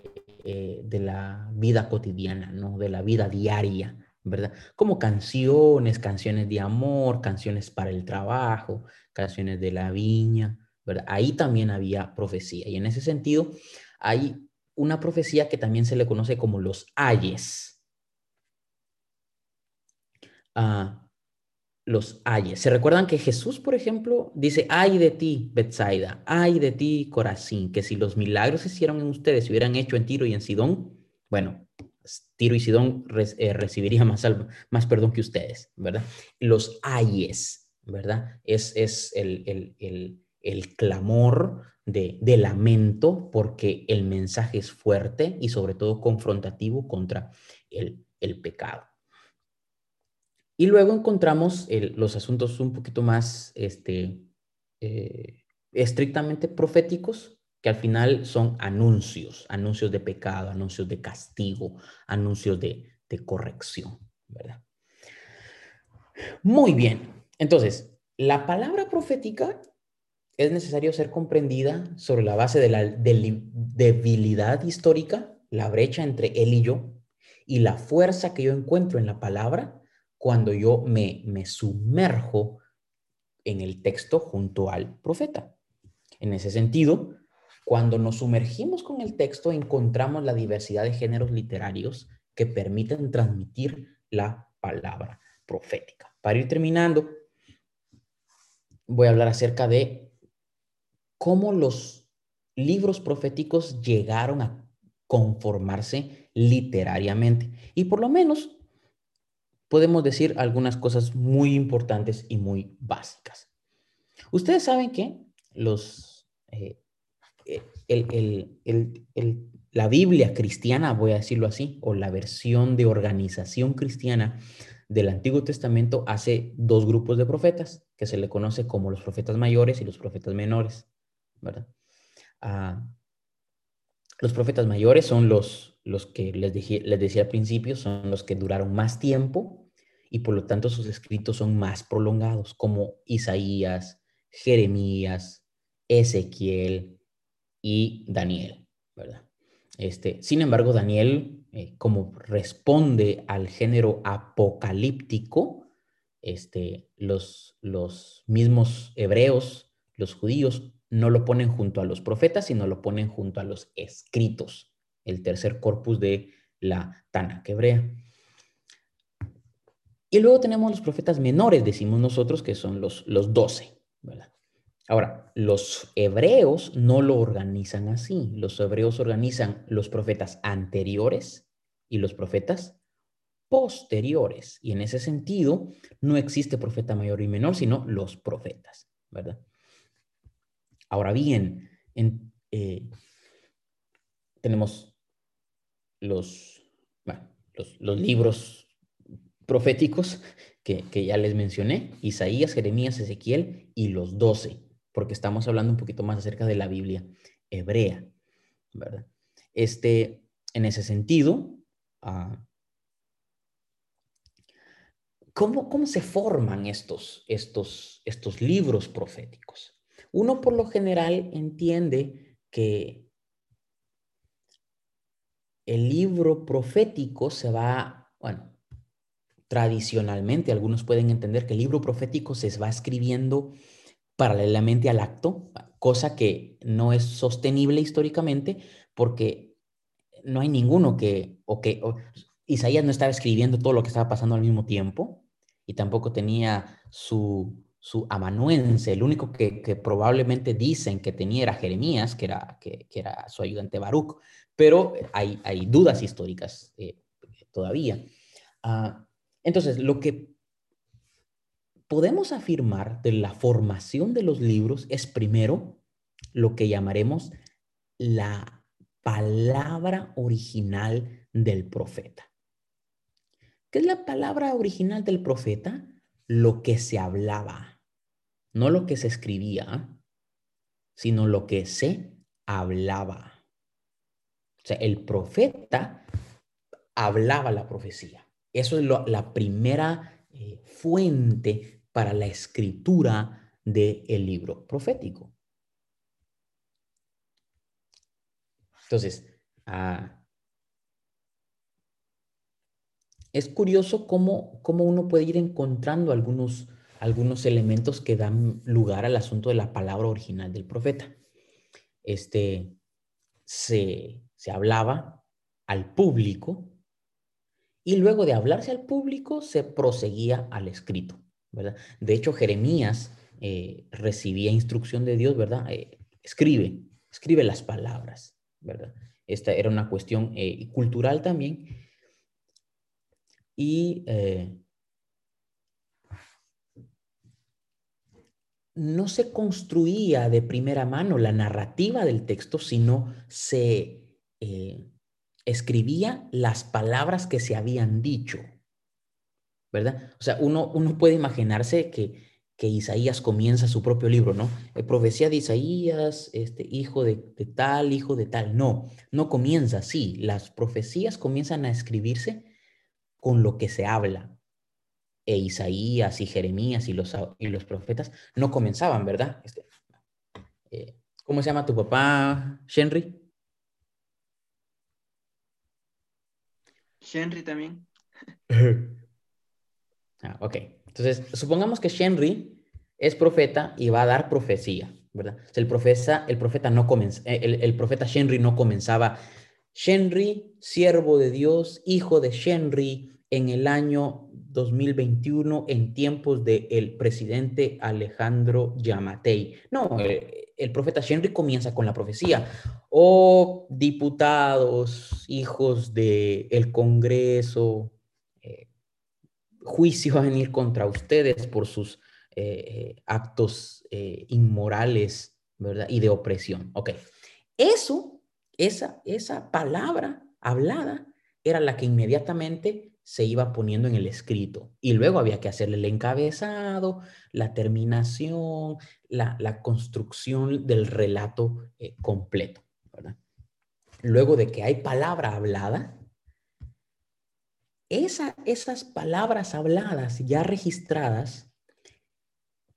eh, de la vida cotidiana, ¿no? De la vida diaria, ¿verdad? Como canciones, canciones de amor, canciones para el trabajo, canciones de la viña, ¿verdad? Ahí también había profecía. Y en ese sentido, hay una profecía que también se le conoce como los ayes. Ah, los ayes. ¿Se recuerdan que Jesús, por ejemplo, dice, ay de ti, Bethsaida, ay de ti, Corazín, que si los milagros se hicieron en ustedes, se hubieran hecho en Tiro y en Sidón, bueno, Tiro y Sidón eh, recibiría más, perdón que ustedes, ¿verdad? Los ayes, ¿verdad? Es, es el, el, clamor de, de, lamento porque el mensaje es fuerte y sobre todo confrontativo contra el, el pecado. Y luego encontramos los asuntos un poquito más este, eh, estrictamente proféticos, que al final son anuncios, anuncios de pecado, anuncios de castigo, anuncios de, corrección, ¿verdad? Muy bien. Entonces, la palabra profética es necesario ser comprendida sobre la base de la debilidad histórica, la brecha entre él y yo, y la fuerza que yo encuentro en la palabra cuando yo me, me sumerjo en el texto junto al profeta. En ese sentido, cuando nos sumergimos con el texto, encontramos la diversidad de géneros literarios que permiten transmitir la palabra profética. Para ir terminando, voy a hablar acerca de cómo los libros proféticos llegaron a conformarse literariamente. Y por lo menos podemos decir algunas cosas muy importantes y muy básicas. Ustedes saben que los, eh, eh, la Biblia cristiana, voy a decirlo así, o la versión de organización cristiana del Antiguo Testamento hace dos grupos de profetas, que se le conoce como los profetas mayores y los profetas menores, ¿verdad? Ah, los profetas mayores son los, los que les, les decía al principio, son los que duraron más tiempo y por lo tanto sus escritos son más prolongados, como Isaías, Jeremías, Ezequiel y Daniel, ¿verdad? Este, sin embargo, Daniel, eh, como responde al género apocalíptico, este, los, los mismos hebreos, los judíos, no lo ponen junto a los profetas, sino lo ponen junto a los escritos, el tercer corpus de, la Tanakh hebrea. Y luego tenemos los profetas menores, decimos nosotros, que son los, los 12, Ahora, los hebreos no lo organizan así. Los hebreos organizan los profetas anteriores y los profetas posteriores. Y en ese sentido, no existe profeta mayor y menor, sino los profetas, ¿verdad? Ahora bien, eh, tenemos los, libros proféticos que, ya les mencioné, Isaías, Jeremías, Ezequiel y los doce, porque estamos hablando un poquito más acerca de la Biblia hebrea, ¿verdad? Este, en ese sentido, uh, ¿cómo, ¿cómo, se forman estos, estos, estos libros proféticos? Uno por lo general entiende que el libro profético se va, bueno, tradicionalmente algunos pueden entender que el libro profético se va escribiendo paralelamente al acto, cosa que no es sostenible históricamente porque no hay ninguno que, o que Isaías no estaba escribiendo todo lo que estaba pasando al mismo tiempo y tampoco tenía su, su amanuense, el único que, probablemente dicen que tenía era Jeremías, que era, que, era su ayudante Baruch, pero hay, hay dudas históricas eh, todavía. Ah, entonces, lo que podemos afirmar de la formación de los libros es primero lo que llamaremos la palabra original del profeta. ¿Qué es la palabra original del profeta? Lo que se hablaba, no lo que se escribía, sino lo que se hablaba. O sea, el profeta hablaba la profecía. Eso es la primera eh, fuente para la escritura del libro profético. Entonces, ah, es curioso cómo, cómo, uno puede ir encontrando algunos, algunos elementos que dan lugar al asunto de la palabra original del profeta. Este, se, se hablaba al público y luego de hablarse al público se proseguía al escrito. De hecho, Jeremías eh, recibía instrucción de Dios, ¿verdad? Eh, escribe, escribe las palabras, ¿verdad? Esta era una cuestión eh, cultural también. Y no se construía de primera mano la narrativa del texto, sino se escribía las palabras que se habían dicho, ¿verdad? O sea, uno, uno puede imaginarse que, que Isaías comienza su propio libro, ¿no? Eh, profecía de Isaías, este, hijo de, de, tal, hijo de tal. No, no comienza así. Las profecías comienzan a escribirse con lo que se habla. E Isaías y Jeremías y los, y los profetas no comenzaban, ¿verdad? Este, eh, ¿Cómo se llama tu papá, Henry? Henry también. *laughs* Ah, ok. Entonces, supongamos que Shenry es profeta y va a dar profecía, ¿verdad? el, profeta, el, profeta no comenza, eh, el, profeta Shenry no comenzaba, Shenry, siervo de Dios, hijo de Shenry, en el año 2021, en tiempos del el presidente Alejandro Yamatei. No, el, el profeta Shenry comienza con la profecía. Oh, diputados, hijos del el Congreso, juicio va a venir contra ustedes por sus eh, eh, actos eh, inmorales, ¿verdad? Y de opresión. Eso, esa, esa palabra hablada era la que inmediatamente se iba poniendo en el escrito. Y luego había que hacerle el encabezado, la terminación, la, la construcción del relato completo, ¿verdad? Luego de que hay palabra hablada, esas palabras habladas ya registradas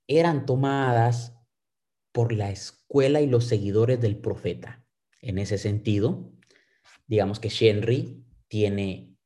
eran tomadas por la escuela y los seguidores del profeta. En ese sentido, digamos que Shenry tiene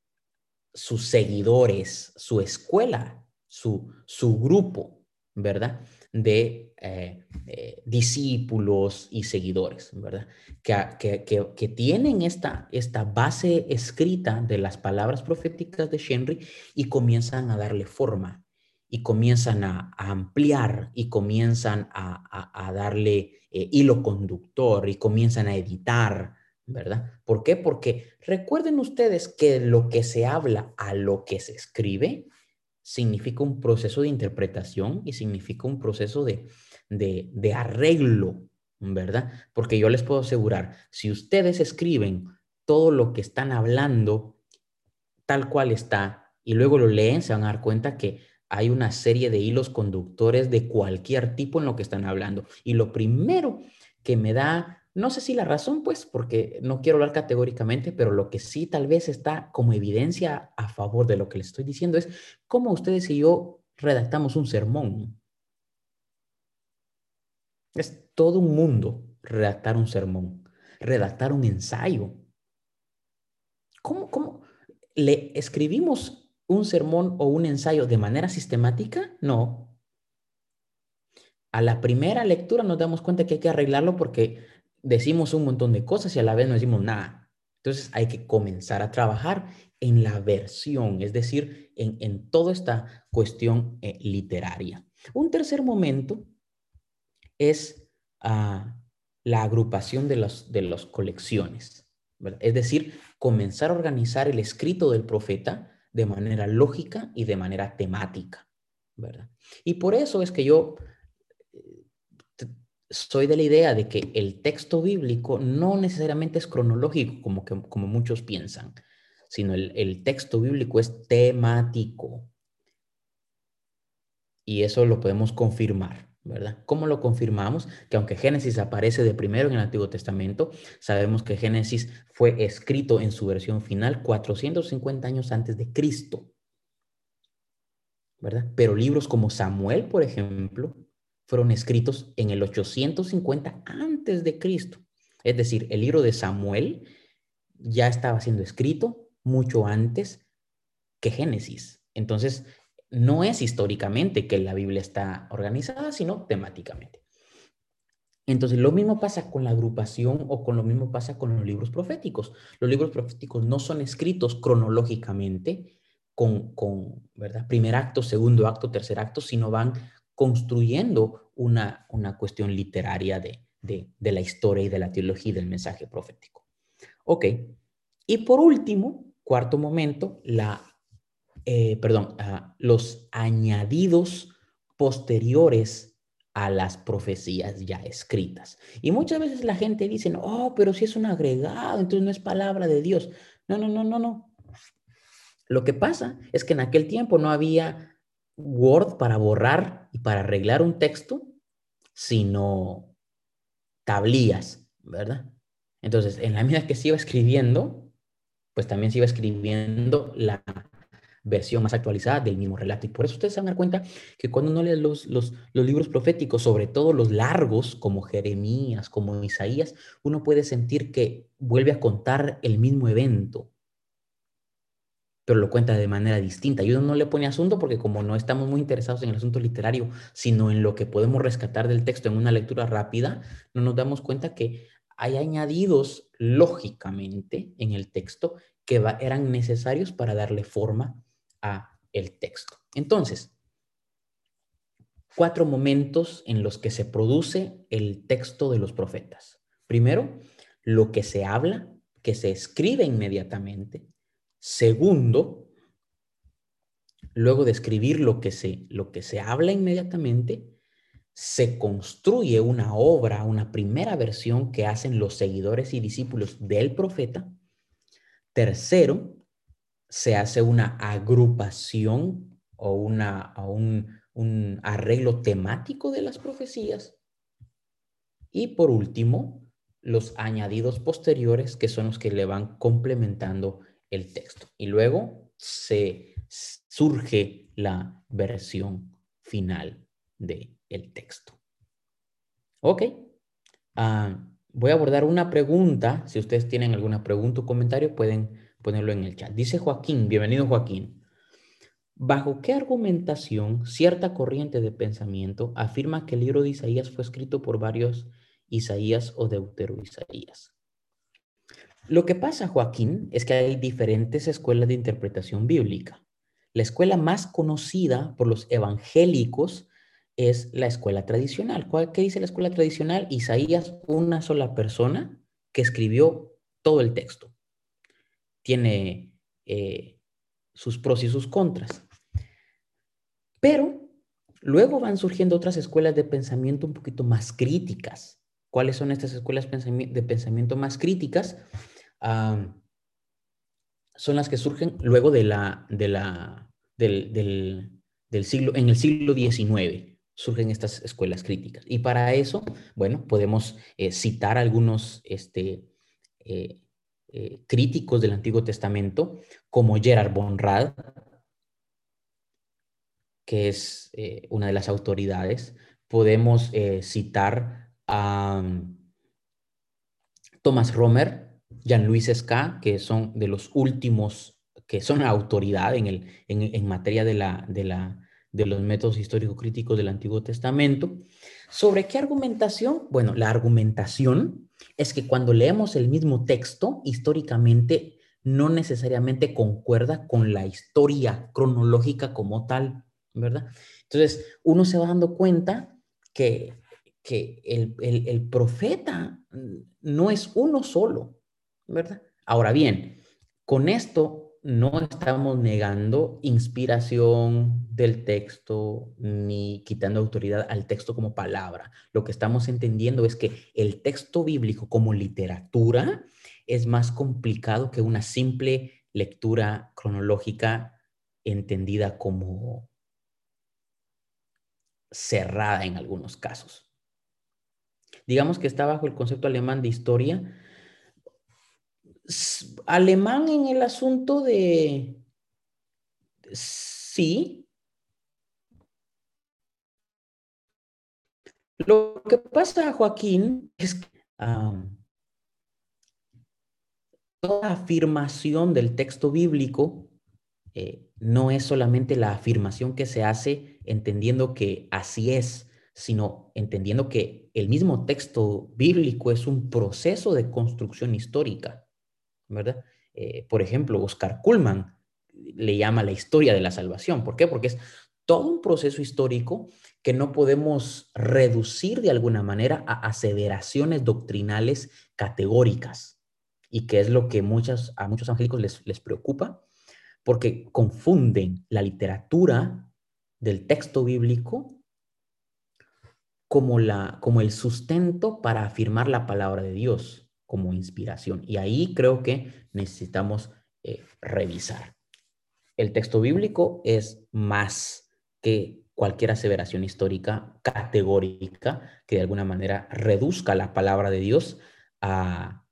sus seguidores, su escuela, su, su grupo, ¿verdad? De eh, eh, discípulos y seguidores, ¿verdad? Que, que, tienen esta, esta base escrita de las palabras proféticas de Henry y comienzan a darle forma y comienzan a, ampliar y comienzan a, darle eh, hilo conductor y comienzan a editar, ¿verdad? ¿Por qué? Porque recuerden ustedes que lo que se habla a lo que se escribe significa un proceso de interpretación y significa un proceso de, de, arreglo, ¿verdad? Porque yo les puedo asegurar, si ustedes escriben todo lo que están hablando tal cual está y luego lo leen, se van a dar cuenta que hay una serie de hilos conductores de cualquier tipo en lo que están hablando. Y lo primero que me da no sé si la razón, pues, porque no quiero hablar categóricamente, pero lo que sí tal vez está como evidencia a favor de lo que les estoy diciendo es cómo ustedes y yo redactamos un sermón. Es todo un mundo redactar un sermón, redactar un ensayo. ¿Cómo, cómo le escribimos un sermón o un ensayo de manera sistemática? No. A la primera lectura nos damos cuenta que hay que arreglarlo porque decimos un montón de cosas y a la vez no decimos nada. Entonces hay que comenzar a trabajar en la versión, es decir, en, toda esta cuestión eh, literaria. Un tercer momento es ah, la agrupación de las de los colecciones, es decir, comenzar a organizar el escrito del profeta de manera lógica y de manera temática, ¿verdad? Y por eso es que yo soy de la idea de que el texto bíblico no necesariamente es cronológico, como, que, como muchos piensan, sino el, el texto bíblico es temático. Y eso lo podemos confirmar, ¿verdad? ¿Cómo lo confirmamos? Que aunque Génesis aparece de primero en el Antiguo Testamento, sabemos que Génesis fue escrito en su versión final 450 años antes de Cristo, ¿verdad? Pero libros como Samuel, por ejemplo, fueron escritos en el 850 antes de Cristo. Es decir, el libro de Samuel ya estaba siendo escrito mucho antes que Génesis. Entonces, no es históricamente que la Biblia está organizada, sino temáticamente. Entonces, lo mismo pasa con la agrupación o con lo mismo pasa con los libros proféticos. Los libros proféticos no son escritos cronológicamente con, ¿verdad? Primer acto, segundo acto, tercer acto, sino van construyendo una, una cuestión literaria de, de, la historia y de la teología del mensaje profético. Ok. Y por último, cuarto momento, la, eh, perdón, ah, los añadidos posteriores a las profecías ya escritas. Y muchas veces la gente dice, oh, pero si es un agregado, entonces no es palabra de Dios. No, no, no, no, no. Lo que pasa es que en aquel tiempo no había Word para borrar y para arreglar un texto, sino tablillas, ¿verdad? Entonces, en la medida que se iba escribiendo, pues también se iba escribiendo la versión más actualizada del mismo relato. Y por eso ustedes se van a dar cuenta que cuando uno lee los, los, los libros proféticos, sobre todo los largos, como Jeremías, como Isaías, uno puede sentir que vuelve a contar el mismo evento, pero lo cuenta de manera distinta. Y uno no le pone asunto porque como no estamos muy interesados en el asunto literario, sino en lo que podemos rescatar del texto en una lectura rápida, no nos damos cuenta que hay añadidos lógicamente en el texto que eran necesarios para darle forma a el texto. Entonces, cuatro momentos en los que se produce el texto de los profetas. Primero, lo que se habla, que se escribe inmediatamente. Segundo, luego de escribir lo que se, lo que se habla inmediatamente, se construye una obra, una primera versión que hacen los seguidores y discípulos del profeta. Tercero, se hace una agrupación o, una, un, un arreglo temático de las profecías. Y por último, los añadidos posteriores que son los que le van complementando el texto. Y luego se surge la versión final del el texto. Ok. Ah, voy a abordar una pregunta. Si ustedes tienen alguna pregunta o comentario, pueden ponerlo en el chat. Dice Joaquín, bienvenido Joaquín. ¿Bajo qué argumentación cierta corriente de pensamiento afirma que el libro de Isaías fue escrito por varios Isaías o Deutero Isaías? Lo que pasa, Joaquín, es que hay diferentes escuelas de interpretación bíblica. La escuela más conocida por los evangélicos es la escuela tradicional. ¿Qué dice la escuela tradicional? Isaías, una sola persona que escribió todo el texto. Tiene eh, sus pros y sus contras. Pero luego van surgiendo otras escuelas de pensamiento un poquito más críticas. ¿Cuáles son estas escuelas de pensamiento más críticas? Son las que surgen luego de la, de la, del, siglo, en el siglo XIX surgen estas escuelas críticas. Y para eso, bueno, podemos eh, citar algunos este, eh, eh, críticos del Antiguo Testamento, como Gerard Bonrad, que es una de las autoridades. Podemos citar a mm, Thomas Romer, Jean-Louis Ska, que son de los últimos que son autoridad en, el, en, materia de, la, de, la, de los métodos histórico-críticos del Antiguo Testamento. ¿Sobre qué argumentación? Bueno, la argumentación es que cuando leemos el mismo texto, históricamente no necesariamente concuerda con la historia cronológica como tal. ¿verdad? Entonces, uno se va dando cuenta que, el, profeta no es uno solo, ¿verdad? Ahora bien, con esto no estamos negando inspiración del texto ni quitando autoridad al texto como palabra. Lo que estamos entendiendo es que el texto bíblico como literatura es más complicado que una simple lectura cronológica entendida como, cerrada en algunos casos. Digamos que está bajo el concepto alemán de historia. Alemán en el asunto de... Sí. Lo que pasa, Joaquín, es que toda afirmación del texto bíblico eh, no es solamente la afirmación que se hace entendiendo que así es, sino entendiendo que el mismo texto bíblico es un proceso de construcción histórica, ¿verdad? Eh, por ejemplo, Oscar Kuhlman le llama la historia de la salvación. ¿Por qué? Porque es todo un proceso histórico que no podemos reducir de alguna manera a aseveraciones doctrinales categóricas y que es lo que muchas, a muchos evangélicos les, les preocupa porque confunden la literatura del texto bíblico como, la, como el sustento para afirmar la palabra de Dios como inspiración. Y ahí creo que necesitamos eh, revisar. El texto bíblico es más que cualquier aseveración histórica categórica que de alguna manera reduzca la palabra de Dios a,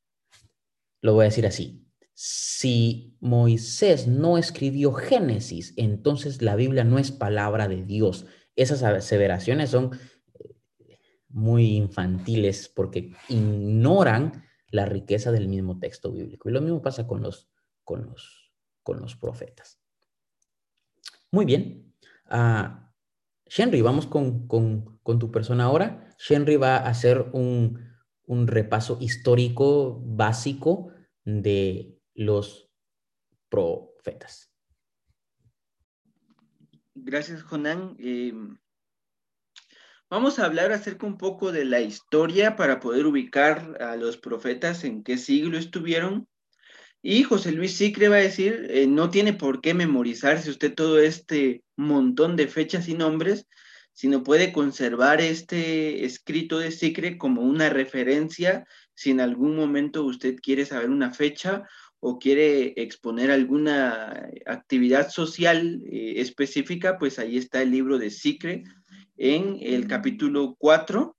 lo voy a decir así, si Moisés no escribió Génesis, entonces la Biblia no es palabra de Dios. Esas aseveraciones son eh, muy infantiles porque ignoran la riqueza del mismo texto bíblico. Y lo mismo pasa con los, con los, con los profetas. Muy bien. Uh, vamos con, tu persona ahora. Shenry va a hacer un, un repaso histórico básico de los profetas. Gracias, Jonán. Eh, vamos a hablar acerca un poco de la historia para poder ubicar a los profetas en qué siglo estuvieron. Y José Luis Sicre va a decir, eh, no tiene por qué memorizarse usted todo este montón de fechas y nombres, sino puede conservar este escrito de Sicre como una referencia si en algún momento usted quiere saber una fecha o quiere exponer alguna actividad social eh, específica, pues ahí está el libro de Sicre en el capítulo 4,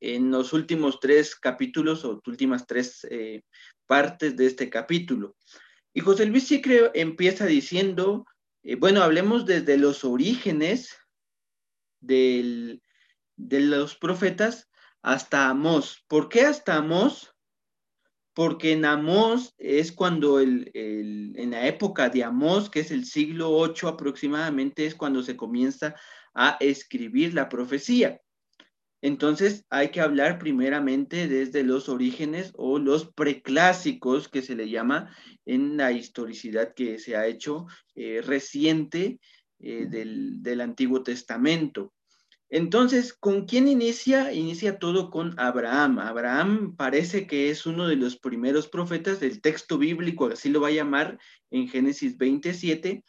en los últimos tres capítulos o últimas tres eh, partes de este capítulo. Y José Luis Sicre empieza diciendo, eh, bueno, hablemos desde los orígenes de los profetas hasta Amós. ¿Por qué hasta Amós? porque en Amós es cuando el, en la época de Amós, que es el siglo 8 aproximadamente, es cuando se comienza escribir la profecía. Entonces hay que hablar primeramente desde los orígenes o los preclásicos que se le llama en la historicidad que se ha hecho eh, reciente eh, del, del Antiguo Testamento. Entonces, ¿con quién inicia? Inicia todo con Abraham. Abraham parece que es uno de los primeros profetas del texto bíblico, así lo va a llamar en Génesis 27.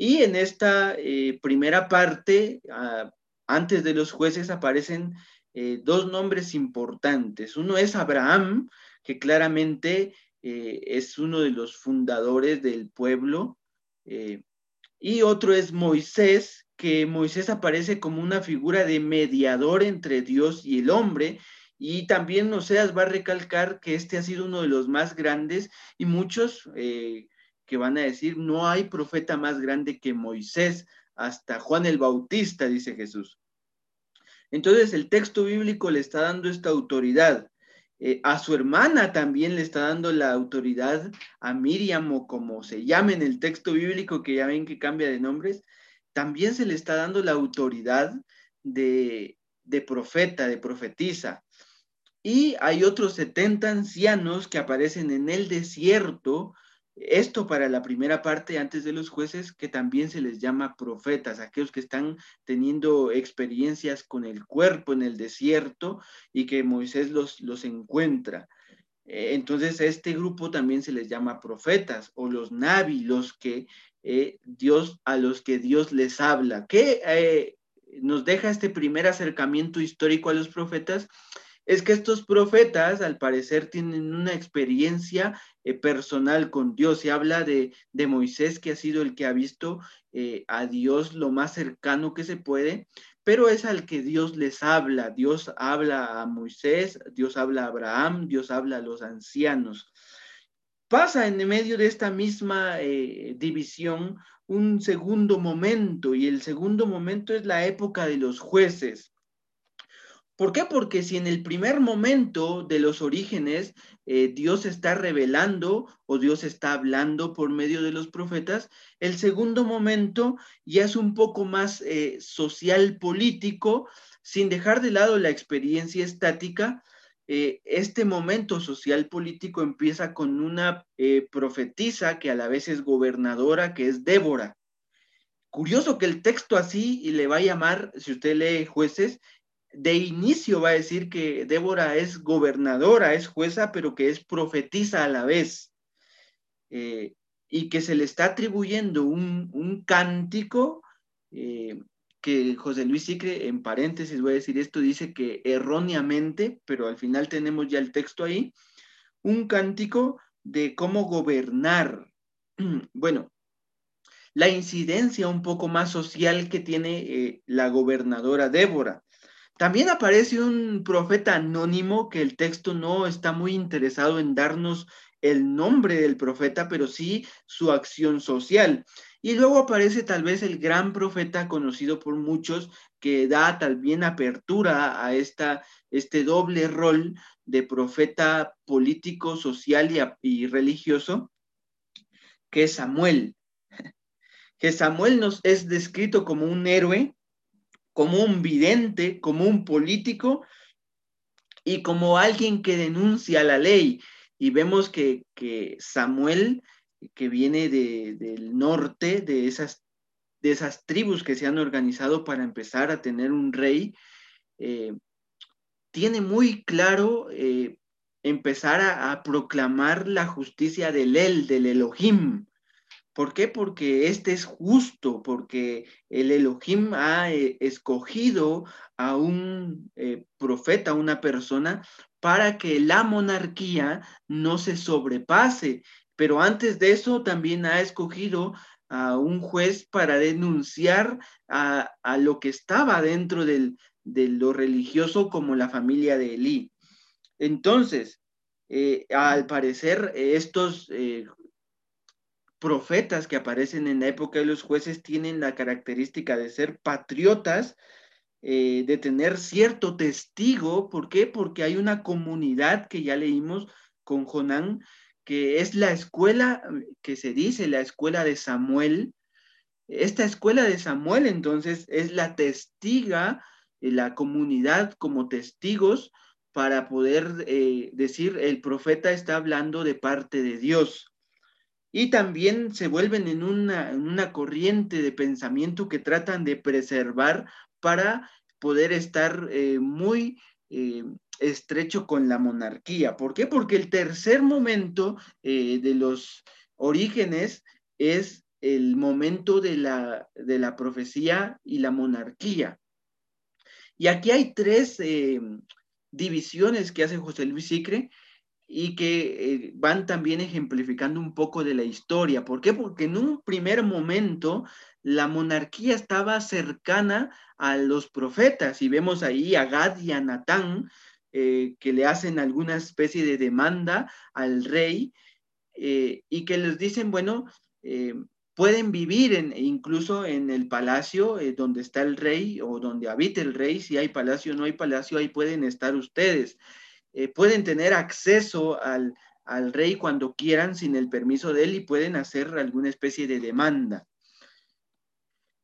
Y en esta eh, primera parte, ah, antes de los jueces, aparecen eh, dos nombres importantes. Uno es Abraham, que claramente eh, es uno de los fundadores del pueblo. y otro es Moisés, que Moisés aparece como una figura de mediador entre Dios y el hombre. Y también Oseas va a recalcar que este ha sido uno de los más grandes y muchos que van a decir, no hay profeta más grande que Moisés, hasta Juan el Bautista, dice Jesús. Entonces el texto bíblico le está dando esta autoridad. Eh, a su hermana también le está dando la autoridad, a Miriam o como se llame en el texto bíblico, que ya ven que cambia de nombres, también se le está dando la autoridad de, profeta, de profetisa. Y hay otros 70 ancianos que aparecen en el desierto, esto para la primera parte antes de los jueces, que también se les llama profetas, aquellos que están teniendo experiencias con el cuerpo en el desierto y que Moisés los, los encuentra. Eh, entonces, a este grupo también se les llama profetas o los navi, los que eh, Dios, a los que Dios les habla. ¿Qué eh, nos deja este primer acercamiento histórico a los profetas? Es que estos profetas, al parecer, tienen una experiencia eh, personal con Dios. Se habla de, de, Moisés, que ha sido el que ha visto a Dios lo más cercano que se puede, pero es al que Dios les habla. Dios habla a Moisés, Dios habla a Abraham, Dios habla a los ancianos pasa en medio de esta misma eh, división un segundo momento y el segundo momento es la época de los jueces. ¿Por qué? Porque si en el primer momento de los orígenes eh, Dios está revelando o Dios está hablando por medio de los profetas, el segundo momento ya es un poco más eh, social político, sin dejar de lado la experiencia estática, eh, este momento social político empieza con una profetisa que a la vez es gobernadora, que es Débora. Curioso que el texto así y le va a llamar, si usted lee jueces, de inicio va a decir que Débora es gobernadora, es jueza, pero que es profetisa a la vez. Eh, y que se le está atribuyendo un, un cántico que José Luis Sicre, en paréntesis voy a decir esto, dice que erróneamente, pero al final tenemos ya el texto ahí, un cántico de cómo gobernar. *clears throat* Bueno, la incidencia un poco más social que tiene eh, la gobernadora Débora. También aparece un profeta anónimo que el texto no está muy interesado en darnos el nombre del profeta, pero sí su acción social. Y luego aparece tal vez el gran profeta conocido por muchos que da tal bien apertura a esta, este doble rol de profeta político, social y, y religioso, que es Samuel. *laughs* Que Samuel nos es descrito como un héroe, como un vidente, como un político y como alguien que denuncia la ley. Y vemos que, que Samuel que viene del norte, de esas, de esas tribus que se han organizado para empezar a tener un rey, eh, tiene muy claro eh, empezar a, proclamar la justicia del El, del Elohim. ¿Por qué? Porque este es justo, porque el Elohim ha eh, escogido a un profeta, una persona, para que la monarquía no se sobrepase pero antes de eso también ha escogido a un juez para denunciar a, lo que estaba dentro de lo religioso como la familia de Elí. Entonces, eh, al parecer, estos eh, profetas que aparecen en la época de los jueces tienen la característica de ser patriotas, eh, de tener cierto testigo. ¿Por qué? Porque hay una comunidad que ya leímos con Jonán, que es la escuela que se dice, la escuela de Samuel. Esta escuela de Samuel entonces es la testiga, la comunidad como testigos para poder eh, decir el profeta está hablando de parte de Dios. Y también se vuelven en una, corriente de pensamiento que tratan de preservar para poder estar eh, muy eh, estrecho con la monarquía. ¿Por qué? Porque el tercer momento eh, de los orígenes es el momento de la, de la profecía y la monarquía. Y aquí hay tres divisiones que hace José Luis Sicre y que eh, van también ejemplificando un poco de la historia. ¿Por qué? Porque en un primer momento la monarquía estaba cercana a los profetas y vemos ahí a Gad y a Natán eh, que le hacen alguna especie de demanda al rey eh, y que les dicen, bueno, pueden vivir en, incluso en el palacio donde está el rey o donde habita el rey, si hay palacio o no hay palacio, ahí pueden estar ustedes. Pueden tener acceso al, al rey cuando quieran sin el permiso de él y pueden hacer alguna especie de demanda.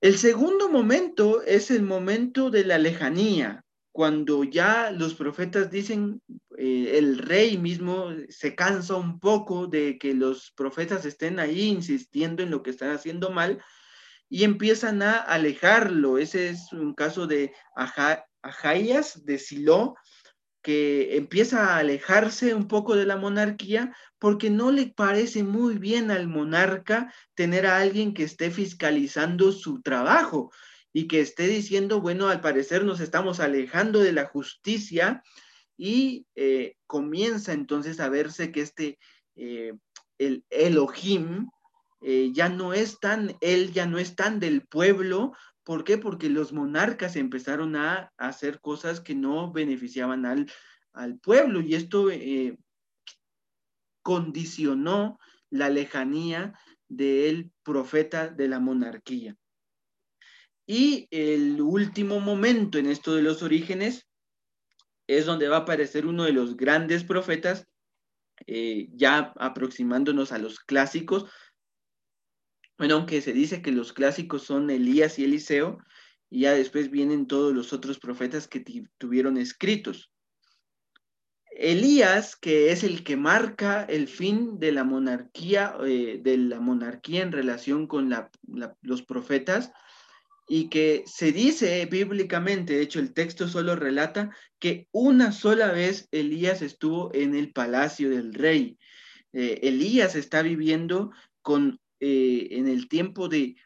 El segundo momento es el momento de la lejanía, cuando ya los profetas dicen, eh, el rey mismo se cansa un poco de que los profetas estén ahí insistiendo en lo que están haciendo mal y empiezan a alejarlo. Ese es un caso de Ajaías, de Silo, que empieza a alejarse un poco de la monarquía porque no le parece muy bien al monarca tener a alguien que esté fiscalizando su trabajo y que esté diciendo, bueno, al parecer nos estamos alejando de la justicia y eh, comienza entonces a verse que este, eh, el Elohim, eh, ya no es tan, él ya no es tan del pueblo. ¿Por qué? Porque los monarcas empezaron a, hacer cosas que no beneficiaban al, pueblo y esto condicionó la lejanía del profeta de la monarquía. Y el último momento en esto de los orígenes es donde va a aparecer uno de los grandes profetas, eh, ya aproximándonos a los clásicos. Bueno, aunque se dice que los clásicos son Elías y Eliseo, y ya después vienen todos los otros profetas que tuvieron escritos. Elías, que es el que marca el fin de la monarquía, eh, de la monarquía en relación con los profetas, y que se dice bíblicamente, de hecho el texto solo relata que una sola vez Elías estuvo en el palacio del rey. Eh, Elías está viviendo con, eh, en el tiempo de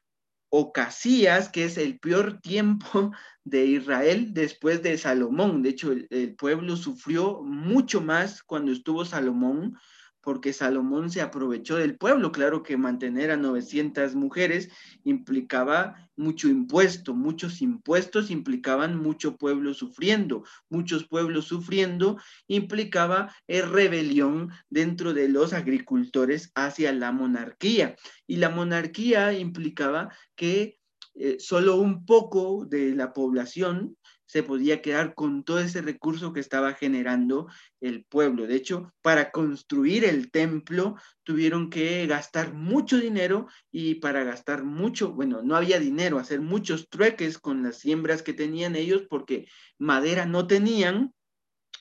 Ocasías, que es el peor tiempo *laughs* de Israel después de Salomón. De hecho, el pueblo sufrió mucho más cuando estuvo Salomón porque Salomón se aprovechó del pueblo. Claro que mantener a 900 mujeres implicaba mucho impuesto, muchos impuestos implicaban mucho pueblo sufriendo, muchos pueblos sufriendo implicaba rebelión dentro de los agricultores hacia la monarquía. Y la monarquía implicaba que eh, solo un poco de la población se podía quedar con todo ese recurso que estaba generando el pueblo. De hecho, para construir el templo tuvieron que gastar mucho dinero y para gastar mucho, bueno, no había dinero, hacer muchos trueques con las siembras que tenían ellos porque madera no tenían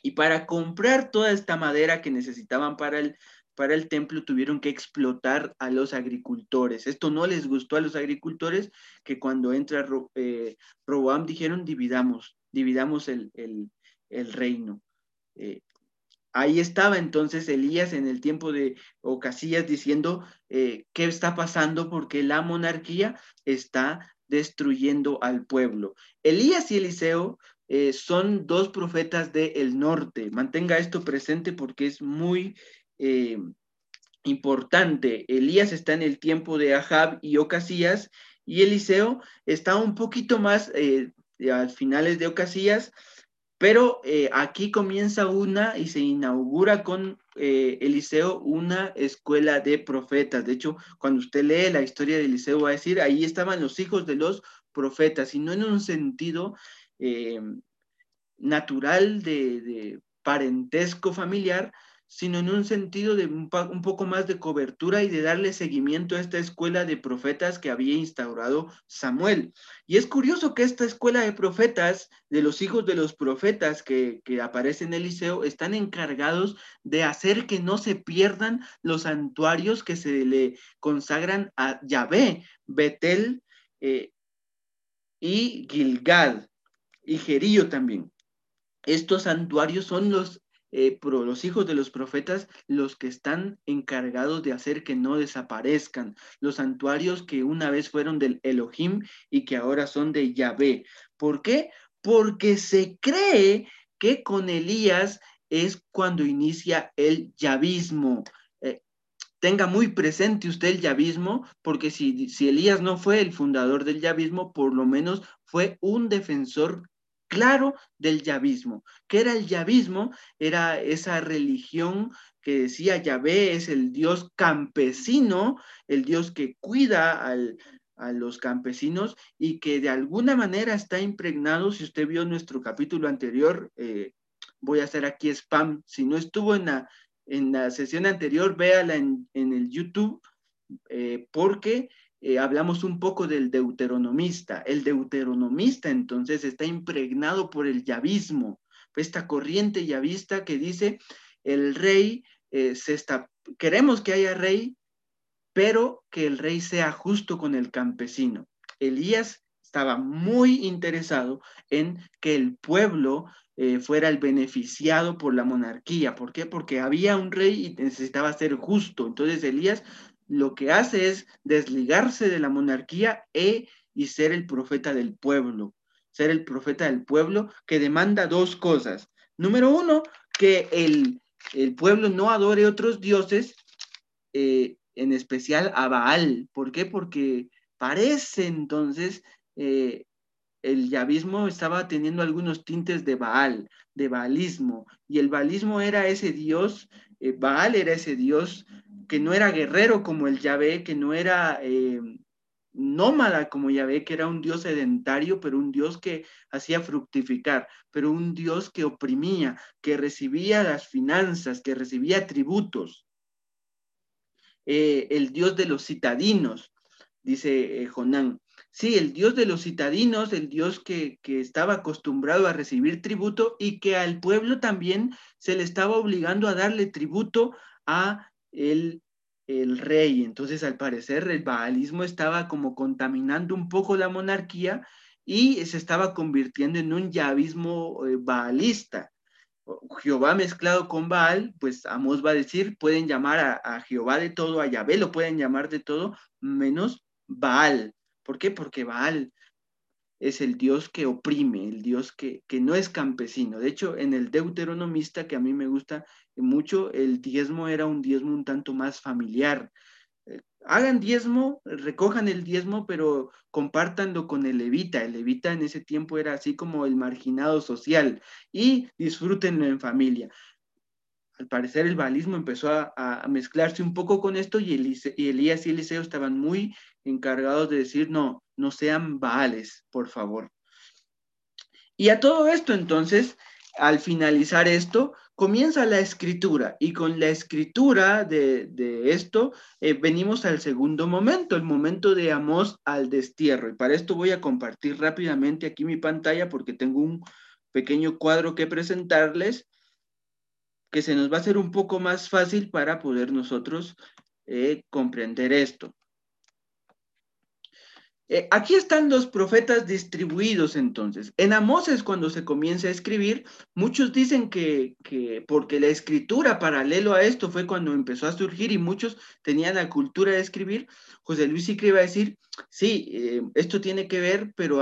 y para comprar toda esta madera que necesitaban para el para el templo tuvieron que explotar a los agricultores. Esto no les gustó a los agricultores, que cuando entra eh, Roboam dijeron dividamos, dividamos el, reino. Eh, ahí estaba entonces Elías en el tiempo de Ocasías diciendo eh, qué está pasando porque la monarquía está destruyendo al pueblo. Elías y Eliseo son dos profetas del norte. Mantenga esto presente porque es muy importante. Elías está en el tiempo de Ahab y Ocasías y Eliseo está un poquito más a finales de Ocasías, pero eh, aquí comienza una y se inaugura con eh, Eliseo una escuela de profetas. De hecho, cuando usted lee la historia de Eliseo va a decir, ahí estaban los hijos de los profetas, y no en un sentido eh, natural de, parentesco familiar, sino en un sentido de un, poco más de cobertura y de darle seguimiento a esta escuela de profetas que había instaurado Samuel. Y es curioso que esta escuela de profetas, de los hijos de los profetas que, que aparecen en Eliseo, están encargados de hacer que no se pierdan los santuarios que se le consagran a Yahvé, Betel eh, y Gilgad y Jerío también. Estos santuarios son los, eh, los hijos de los profetas los que están encargados de hacer que no desaparezcan. Los santuarios que una vez fueron del Elohim y que ahora son de Yahvé. ¿Por qué? Porque se cree que con Elías es cuando inicia el yavismo. Eh, tenga muy presente usted el yavismo, porque si, si Elías no fue el fundador del yavismo, por lo menos fue un defensor claro del yavismo. ¿Qué era el yavismo? Era esa religión que decía Yahvé es el Dios campesino, el Dios que cuida a los campesinos y que de alguna manera está impregnado, si usted vio nuestro capítulo anterior, eh, voy a hacer aquí spam, si no estuvo en la, en la sesión anterior, véala en, en el YouTube, eh, porque eh, hablamos un poco del deuteronomista. El deuteronomista entonces está impregnado por el yavismo, esta corriente yavista que dice, el rey eh, se está, queremos que haya rey, pero que el rey sea justo con el campesino. Elías estaba muy interesado en que el pueblo eh, fuera el beneficiado por la monarquía. ¿Por qué? Porque había un rey y necesitaba ser justo. Entonces Elías lo que hace es desligarse de la monarquía e, y ser el profeta del pueblo, ser el profeta del pueblo que demanda dos cosas. Número uno, que el, pueblo no adore otros dioses, eh, en especial a Baal. ¿Por qué? Porque parece entonces eh, el yavismo estaba teniendo algunos tintes de Baal, de Baalismo, y el Baalismo era ese dios, eh, Baal era ese dios que no era guerrero como el Yahvé, que no era eh, nómada como Yahvé, que era un dios sedentario, pero un dios que hacía fructificar, pero un dios que oprimía, que recibía las finanzas, que recibía tributos. Eh, el dios de los citadinos, dice eh, Jonán. Sí, el dios de los citadinos, el dios que, que, estaba acostumbrado a recibir tributo y que al pueblo también se le estaba obligando a darle tributo a el, rey. Entonces, al parecer, el baalismo estaba como contaminando un poco la monarquía y se estaba convirtiendo en un yavismo eh, baalista. Jehová mezclado con Baal, pues Amos va a decir, pueden llamar a, Jehová de todo, a Yahvé lo pueden llamar de todo, menos Baal. ¿Por qué? Porque Baal es el Dios que oprime, el Dios que, que no es campesino. De hecho, en el deuteronomista, que a mí me gusta mucho, el diezmo era un diezmo un tanto más familiar. Eh, hagan diezmo, recojan el diezmo, pero compártanlo con el levita. El levita en ese tiempo era así como el marginado social y disfrútenlo en familia. Al parecer el balismo empezó a, mezclarse un poco con esto y, y Elías y Eliseo estaban muy encargados de decir, no, no sean baales, por favor. Y a todo esto entonces, al finalizar esto, comienza la escritura y con la escritura de, esto eh, venimos al segundo momento, el momento de Amós al destierro. Y para esto voy a compartir rápidamente aquí mi pantalla porque tengo un pequeño cuadro que presentarles que se nos va a hacer un poco más fácil para poder nosotros eh, comprender esto. Eh, aquí están los profetas distribuidos entonces. En Amós es cuando se comienza a escribir. Muchos dicen que, porque la escritura paralelo a esto fue cuando empezó a surgir y muchos tenían la cultura de escribir. José Luis Sicre iba a decir, sí, eh, esto tiene que ver, pero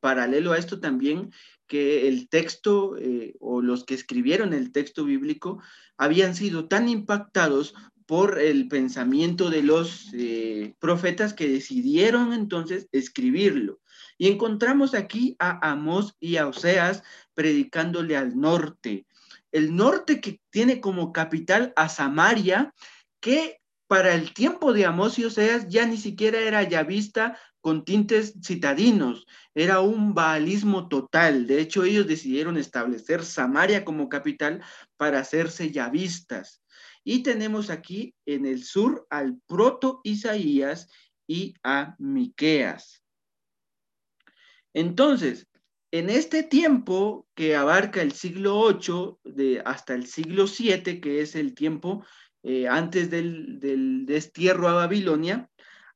paralelo a esto también que el texto eh, o los que escribieron el texto bíblico habían sido tan impactados por el pensamiento de los eh, profetas que decidieron entonces escribirlo. Y encontramos aquí a Amós y a Oseas predicándole al norte. El norte que tiene como capital a Samaria, que para el tiempo de Amós y Oseas ya ni siquiera era yavista con tintes citadinos, era un baalismo total. De hecho, ellos decidieron establecer Samaria como capital para hacerse yavistas. Y tenemos aquí en el sur al proto Isaías y a Miqueas. Entonces, en este tiempo que abarca el siglo 8 de, hasta el siglo 7, que es el tiempo eh, antes del, destierro a Babilonia,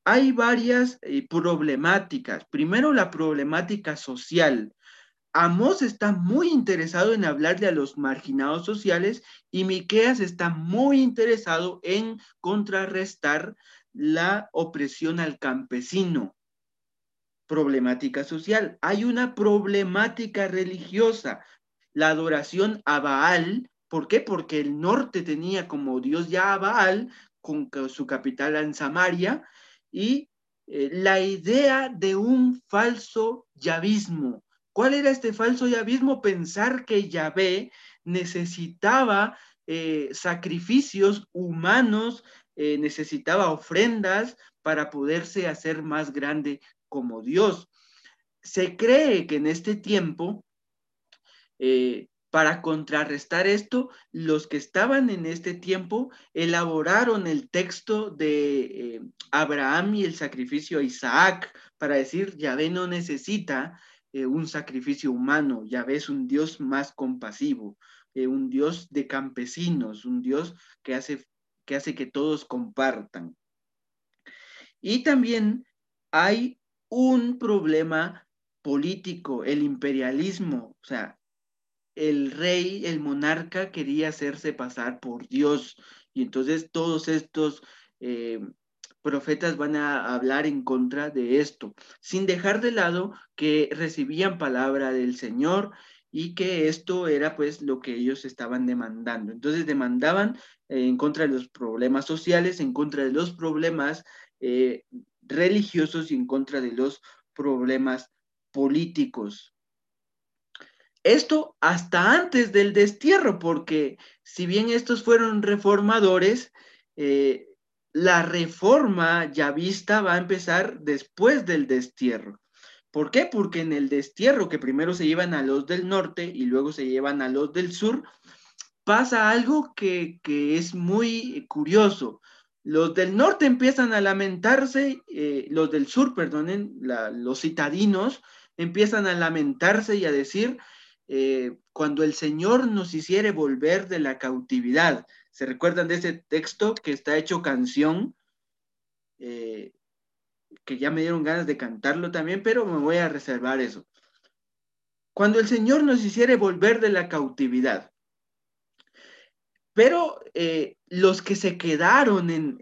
hay varias eh, problemáticas. Primero, la problemática social. Amós está muy interesado en hablarle a los marginados sociales y Miqueas está muy interesado en contrarrestar la opresión al campesino. Problemática social. Hay una problemática religiosa. La adoración a Baal ¿Por qué? Porque el norte tenía como dios ya a Baal, con su capital en Samaria, y eh, la idea de un falso yavismo. ¿Cuál era este falso yavismo? Pensar que Yahvé necesitaba eh, sacrificios humanos, eh, necesitaba ofrendas para poderse hacer más grande como Dios. Se cree que en este tiempo para contrarrestar esto, los que estaban en este tiempo elaboraron el texto de eh, Abraham y el sacrificio a Isaac para decir, Yahvé no necesita eh, un sacrificio humano, Yahvé es un Dios más compasivo, eh, un Dios de campesinos, un Dios que hace, que hace que todos compartan. Y también hay un problema político, el imperialismo, o sea, el rey, el monarca quería hacerse pasar por Dios. Y entonces todos estos eh, profetas van a hablar en contra de esto, sin dejar de lado que recibían palabra del Señor y que esto era pues lo que ellos estaban demandando. Entonces demandaban en contra de los problemas sociales, en contra de los problemas eh, religiosos y en contra de los problemas políticos. Esto hasta antes del destierro, porque si bien estos fueron reformadores, eh, la reforma ya vista va a empezar después del destierro. ¿Por qué? Porque en el destierro, que primero se llevan a los del norte y luego se llevan a los del sur, pasa algo que, es muy curioso. Los del norte empiezan a lamentarse, eh, los del sur, perdonen, los citadinos empiezan a lamentarse y a decir, eh, cuando el Señor nos hiciere volver de la cautividad. ¿Se recuerdan de ese texto que está hecho canción? Eh, que ya me dieron ganas de cantarlo también, pero me voy a reservar eso. Cuando el Señor nos hiciere volver de la cautividad. Pero eh, los que se quedaron en,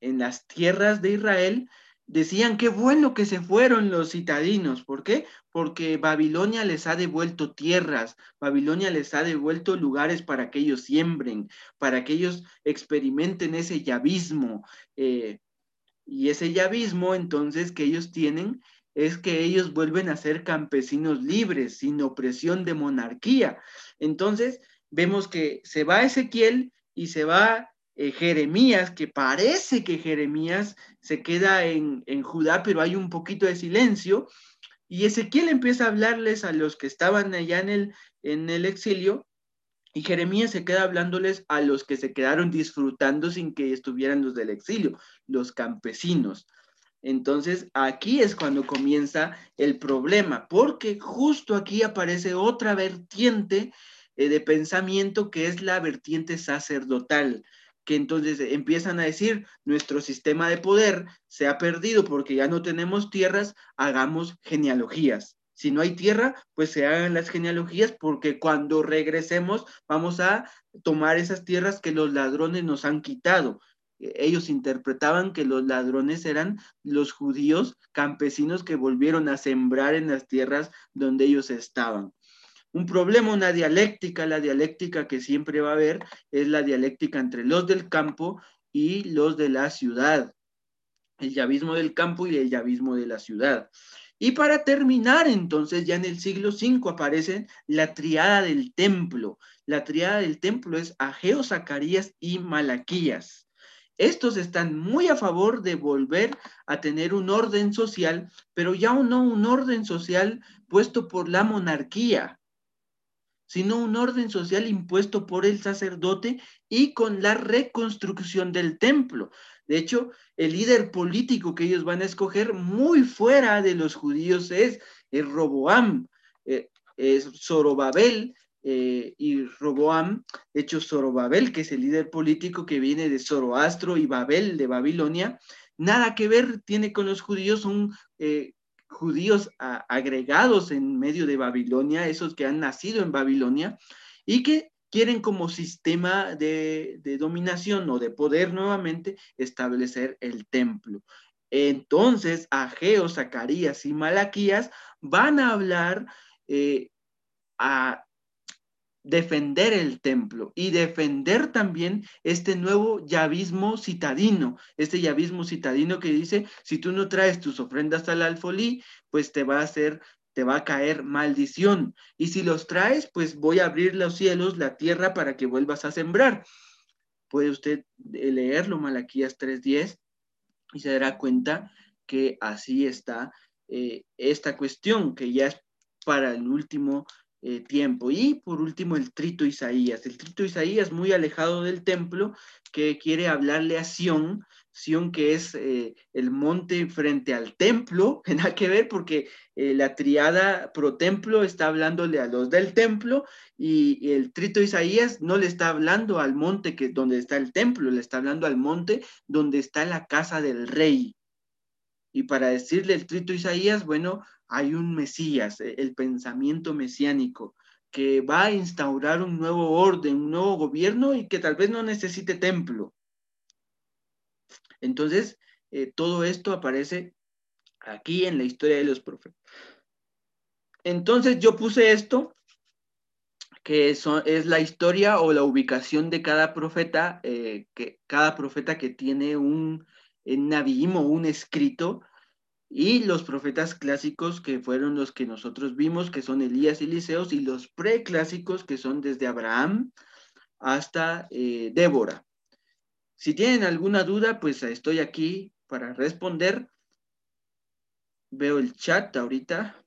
en las tierras de Israel decían qué bueno que se fueron los citadinos. ¿Por qué? Porque Babilonia les ha devuelto tierras, Babilonia les ha devuelto lugares para que ellos siembren, para que ellos experimenten ese yavismo. Eh, y ese yavismo entonces que ellos tienen es que ellos vuelven a ser campesinos libres, sin opresión de monarquía. Entonces, vemos que se va Ezequiel y se va eh, Jeremías, que parece que Jeremías se queda en, Judá, pero hay un poquito de silencio. Y Ezequiel empieza a hablarles a los que estaban allá en el, en el exilio, y Jeremías se queda hablándoles a los que se quedaron disfrutando sin que estuvieran los del exilio, los campesinos. Entonces, aquí es cuando comienza el problema, porque justo aquí aparece otra vertiente eh, de pensamiento que es la vertiente sacerdotal que entonces empiezan a decir, nuestro sistema de poder se ha perdido porque ya no tenemos tierras, hagamos genealogías. Si no hay tierra, pues se hagan las genealogías porque cuando regresemos vamos a tomar esas tierras que los ladrones nos han quitado. Ellos interpretaban que los ladrones eran los judíos campesinos que volvieron a sembrar en las tierras donde ellos estaban un problema, una dialéctica, la dialéctica que siempre va a haber es la dialéctica entre los del campo y los de la ciudad, el yavismo del campo y el yavismo de la ciudad. Y para terminar, entonces, ya en el siglo V aparece la triada del templo. La triada del templo es Ageo, Zacarías y Malaquías. estos están muy a favor de volver a tener un orden social, pero ya no un orden social puesto por la monarquía, sino un orden social impuesto por el sacerdote y con la reconstrucción del templo. De hecho, el líder político que ellos van a escoger muy fuera de los judíos es, Roboam, eh, es Zorobabel, eh, y Roboam, de hecho Zorobabel, que es el líder político que viene de Zoroastro y Babel de Babilonia, nada que ver tiene con los judíos, son eh, judíos agregados en medio de Babilonia, esos que han nacido en Babilonia y que quieren como sistema de, de dominación o de poder nuevamente establecer el templo. Entonces, Ageo, Zacarías y Malaquías van a hablar eh, a defender el templo y defender también este nuevo yavismo citadino, este yavismo citadino que dice, si tú no traes tus ofrendas al alfolí, pues te va a hacer, te va a caer maldición. Y si los traes, pues voy a abrir los cielos, la tierra, para que vuelvas a sembrar. Puede usted leerlo, Malaquías 3.10, y se dará cuenta que así está eh, esta cuestión, que ya es para el último eh, tiempo. Y por último, el trito Isaías. El trito Isaías, muy alejado del templo, que quiere hablarle a Sión, Sión que es eh, el monte frente al templo, *laughs* nada que ver porque eh, la triada pro templo está hablándole a los del templo y, el trito Isaías no le está hablando al monte que donde está el templo, le está hablando al monte donde está la casa del rey. Y para decirle el trito Isaías, bueno, hay un Mesías, e, el pensamiento mesiánico, que va a instaurar un nuevo orden, un nuevo gobierno y que tal vez no necesite templo. Entonces, eh, todo esto aparece aquí en la historia de los profetas. Entonces yo puse esto, que es la historia o la ubicación de cada profeta, eh, que cada profeta que tiene un, un un escrito, y los profetas clásicos que fueron los que nosotros vimos, que son Elías y Eliseos, y los preclásicos que son desde Abraham hasta eh, Débora. Si tienen alguna duda, pues estoy aquí para responder. Veo el chat ahorita.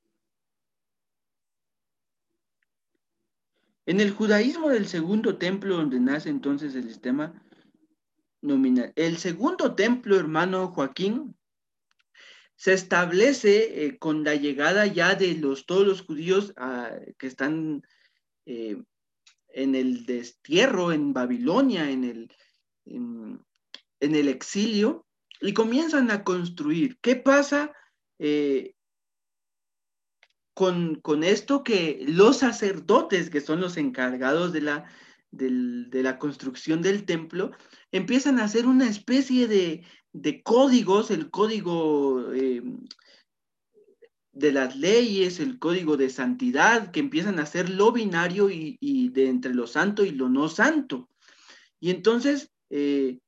En el judaísmo del segundo templo, donde nace entonces el sistema nominal. El segundo templo, hermano Joaquín, se establece eh, con la llegada ya de los, todos los judíos ah, que están eh, en el destierro, en Babilonia, en el, en, el exilio, y comienzan a construir. ¿Qué pasa eh, con, esto que los sacerdotes, que son los encargados de la, de la construcción del templo, empiezan a hacer una especie de, códigos, el código eh, de las leyes, el código de santidad, que empiezan a ser lo binario y, de entre lo santo y lo no santo. Y entonces, eh,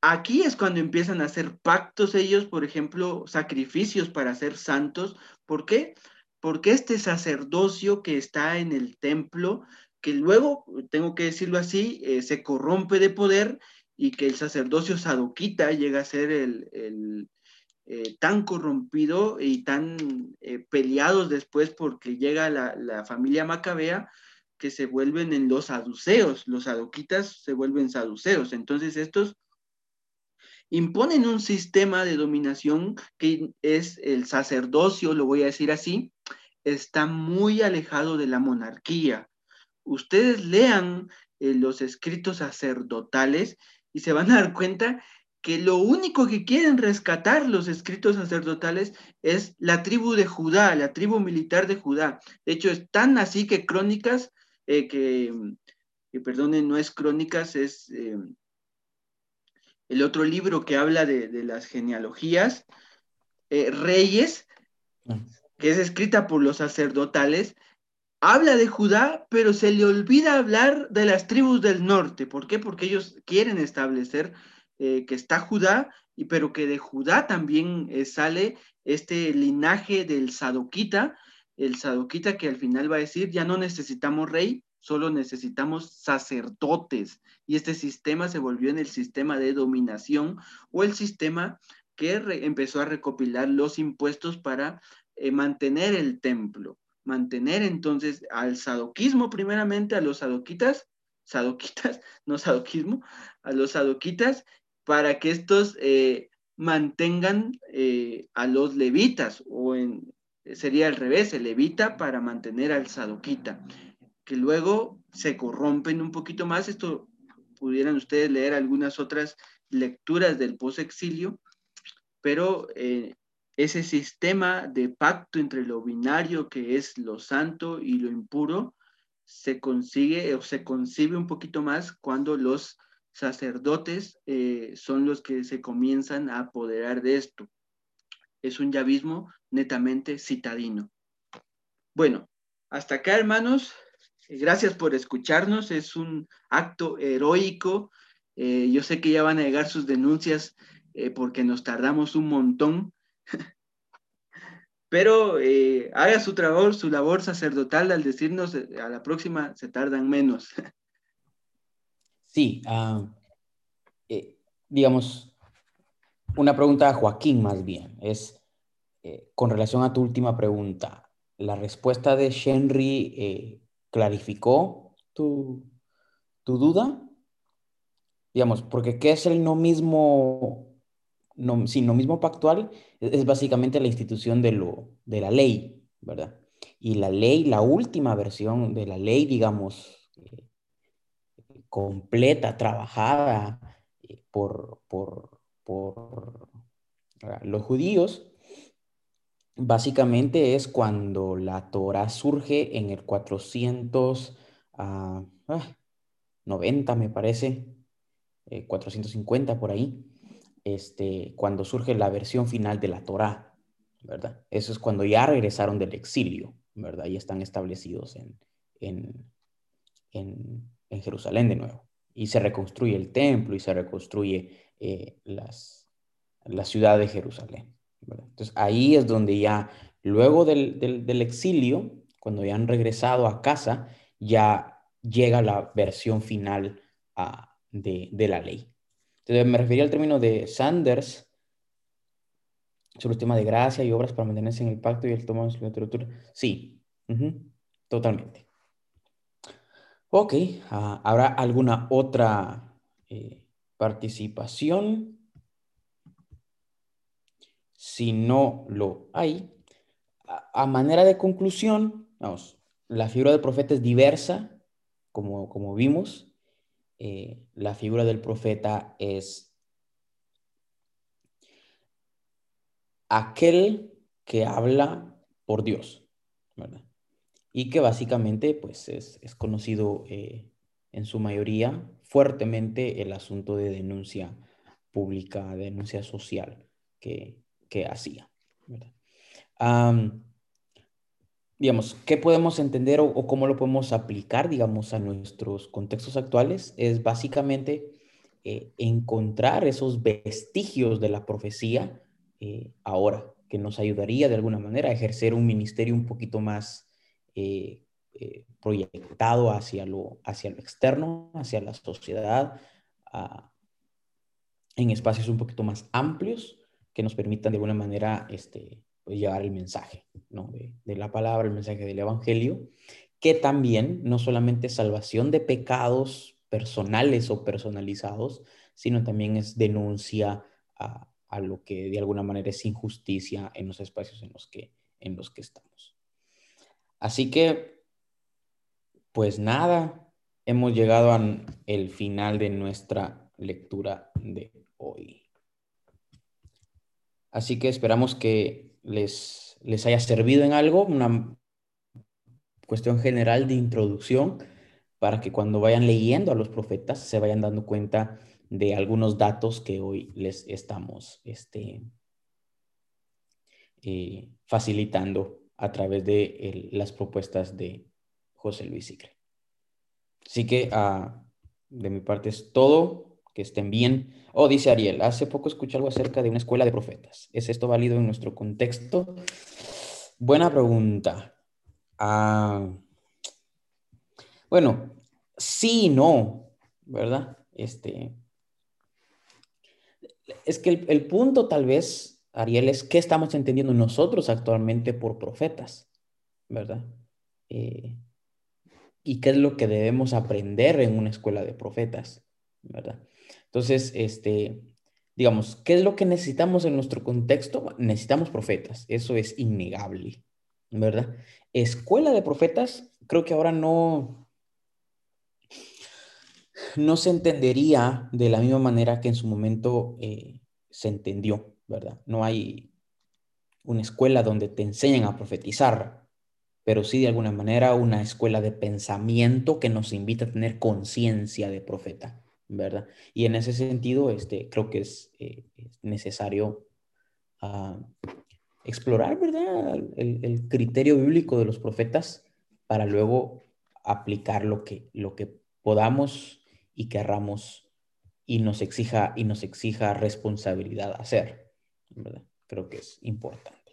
aquí es cuando empiezan a hacer pactos ellos, por ejemplo, sacrificios para ser santos. ¿Por qué? Porque este sacerdocio que está en el templo, que luego, tengo que decirlo así, eh, se corrompe de poder y que el sacerdocio sadoquita llega a ser el, eh, tan corrompido y tan eh, peleados después porque llega la, familia macabea que se vuelven en los saduceos, los sadoquitas se vuelven saduceos. Entonces estos imponen un sistema de dominación que es el sacerdocio, lo voy a decir así, está muy alejado de la monarquía. Ustedes lean eh, los escritos sacerdotales y se van a dar cuenta que lo único que quieren rescatar los escritos sacerdotales es la tribu de Judá, la tribu militar de Judá. De hecho, es tan así que Crónicas, eh, que, perdonen, no es Crónicas, es eh, el otro libro que habla de, las genealogías, eh, Reyes, que es escrita por los sacerdotales, habla de Judá, pero se le olvida hablar de las tribus del norte. ¿Por qué? Porque ellos quieren establecer eh, que está Judá, y, pero que de Judá también eh, sale este linaje del Sadoquita, el Sadoquita que al final va a decir, ya no necesitamos rey, solo necesitamos sacerdotes. Y este sistema se volvió en el sistema de dominación o el sistema que empezó a recopilar los impuestos para eh, mantener el templo, mantener entonces al sadoquismo primeramente, a los sadoquitas, sadoquitas, *laughs* no sadoquismo, a los sadoquitas, para que estos eh, mantengan eh, a los levitas, o en, sería al revés, el levita para mantener al sadoquita, que luego se corrompen un poquito más. Esto pudieran ustedes leer algunas otras lecturas del post-exilio, pero eh, ese sistema de pacto entre lo binario, que es lo santo y lo impuro, se consigue o se concibe un poquito más cuando los sacerdotes eh, son los que se comienzan a apoderar de esto. Es un yavismo netamente citadino. Bueno, hasta acá, hermanos. Gracias por escucharnos. Es un acto heroico. Eh, yo sé que ya van a llegar sus denuncias eh, porque nos tardamos un montón. *laughs* Pero eh, haga su trabajo, su labor sacerdotal al decirnos a la próxima se tardan menos. *laughs* Sí, ah, digamos, una pregunta a Joaquín más bien, es con relación a tu última pregunta, ¿la respuesta de Henry clarificó tu, tu duda? Digamos, porque ¿qué es el no mismo, no, mismo pactual? Es, básicamente la institución de, lo, de la ley, ¿verdad? Y la ley, la última versión de la ley, digamos, eh, completa, trabajada eh, por, por, por los judíos, básicamente es cuando la Torah surge en el 490, ah, ah, me parece, 450 eh, por ahí, este, cuando surge la versión final de la Torah, ¿verdad? Eso es cuando ya regresaron del exilio, ¿verdad? Y están establecidos en, en, Jerusalén de nuevo. Y se reconstruye el templo y se reconstruye eh, las, la ciudad de Jerusalén. Entonces ahí es donde ya, luego del, exilio, cuando ya han regresado a casa, ya llega la versión final ah, de, la ley. Me refería al término de Sanders sobre el tema de gracia y obras para mantenerse en el pacto y el toma de la literatura. Sí, totalmente. Ok, ah, ¿habrá alguna otra eh, participación? Si no lo hay, a, manera de conclusión, vamos, la figura del profeta es diversa, como, como vimos. Eh, la figura del profeta es aquel que habla por Dios, ¿verdad? Y que básicamente pues es, conocido eh, en su mayoría fuertemente el asunto de denuncia pública, denuncia social, que, que hacía. Digamos, ¿qué podemos entender o, cómo lo podemos aplicar, digamos, a nuestros contextos actuales? Es básicamente eh, encontrar esos vestigios de la profecía eh, ahora, que nos ayudaría de alguna manera a ejercer un ministerio un poquito más eh, proyectado hacia lo, hacia lo externo, hacia la sociedad, en espacios un poquito más amplios que nos permitan de alguna manera este, pues, llevar el mensaje ¿no? de, la palabra, el mensaje del Evangelio, que también no solamente es salvación de pecados personales o personalizados, sino también es denuncia a, a, lo que de alguna manera es injusticia en los espacios en los que, en los que estamos. Así que, pues nada, hemos llegado al final de nuestra lectura de hoy. Así que esperamos que les, les haya servido en algo, una cuestión general de introducción, para que cuando vayan leyendo a los profetas se vayan dando cuenta de algunos datos que hoy les estamos este, eh, facilitando a través de las propuestas de José Luis Sicre. Así que ah, de mi parte es todo que estén bien. Oh, dice Ariel, hace poco escuché algo acerca de una escuela de profetas. ¿Es esto válido en nuestro contexto? Buena pregunta. Ah, Bueno, sí y no, ¿verdad? Este, es que el, punto tal vez, Ariel, es qué estamos entendiendo nosotros actualmente por profetas, ¿verdad? Eh, y qué es lo que debemos aprender en una escuela de profetas, ¿verdad? Entonces, este, digamos, ¿qué es lo que necesitamos en nuestro contexto? Necesitamos profetas, eso es innegable, ¿verdad? Escuela de profetas, creo que ahora no, no se entendería de la misma manera que en su momento eh, se entendió, ¿verdad? No hay una escuela donde te enseñan a profetizar, pero sí de alguna manera una escuela de pensamiento que nos invita a tener conciencia de profeta, ¿verdad? Y en ese sentido, este, creo que es, eh, necesario ah, explorar, ¿verdad? El, el, criterio bíblico de los profetas para luego aplicar lo que, lo que podamos y querramos y nos exija, y nos exija responsabilidad hacer, ¿verdad? Creo que es importante.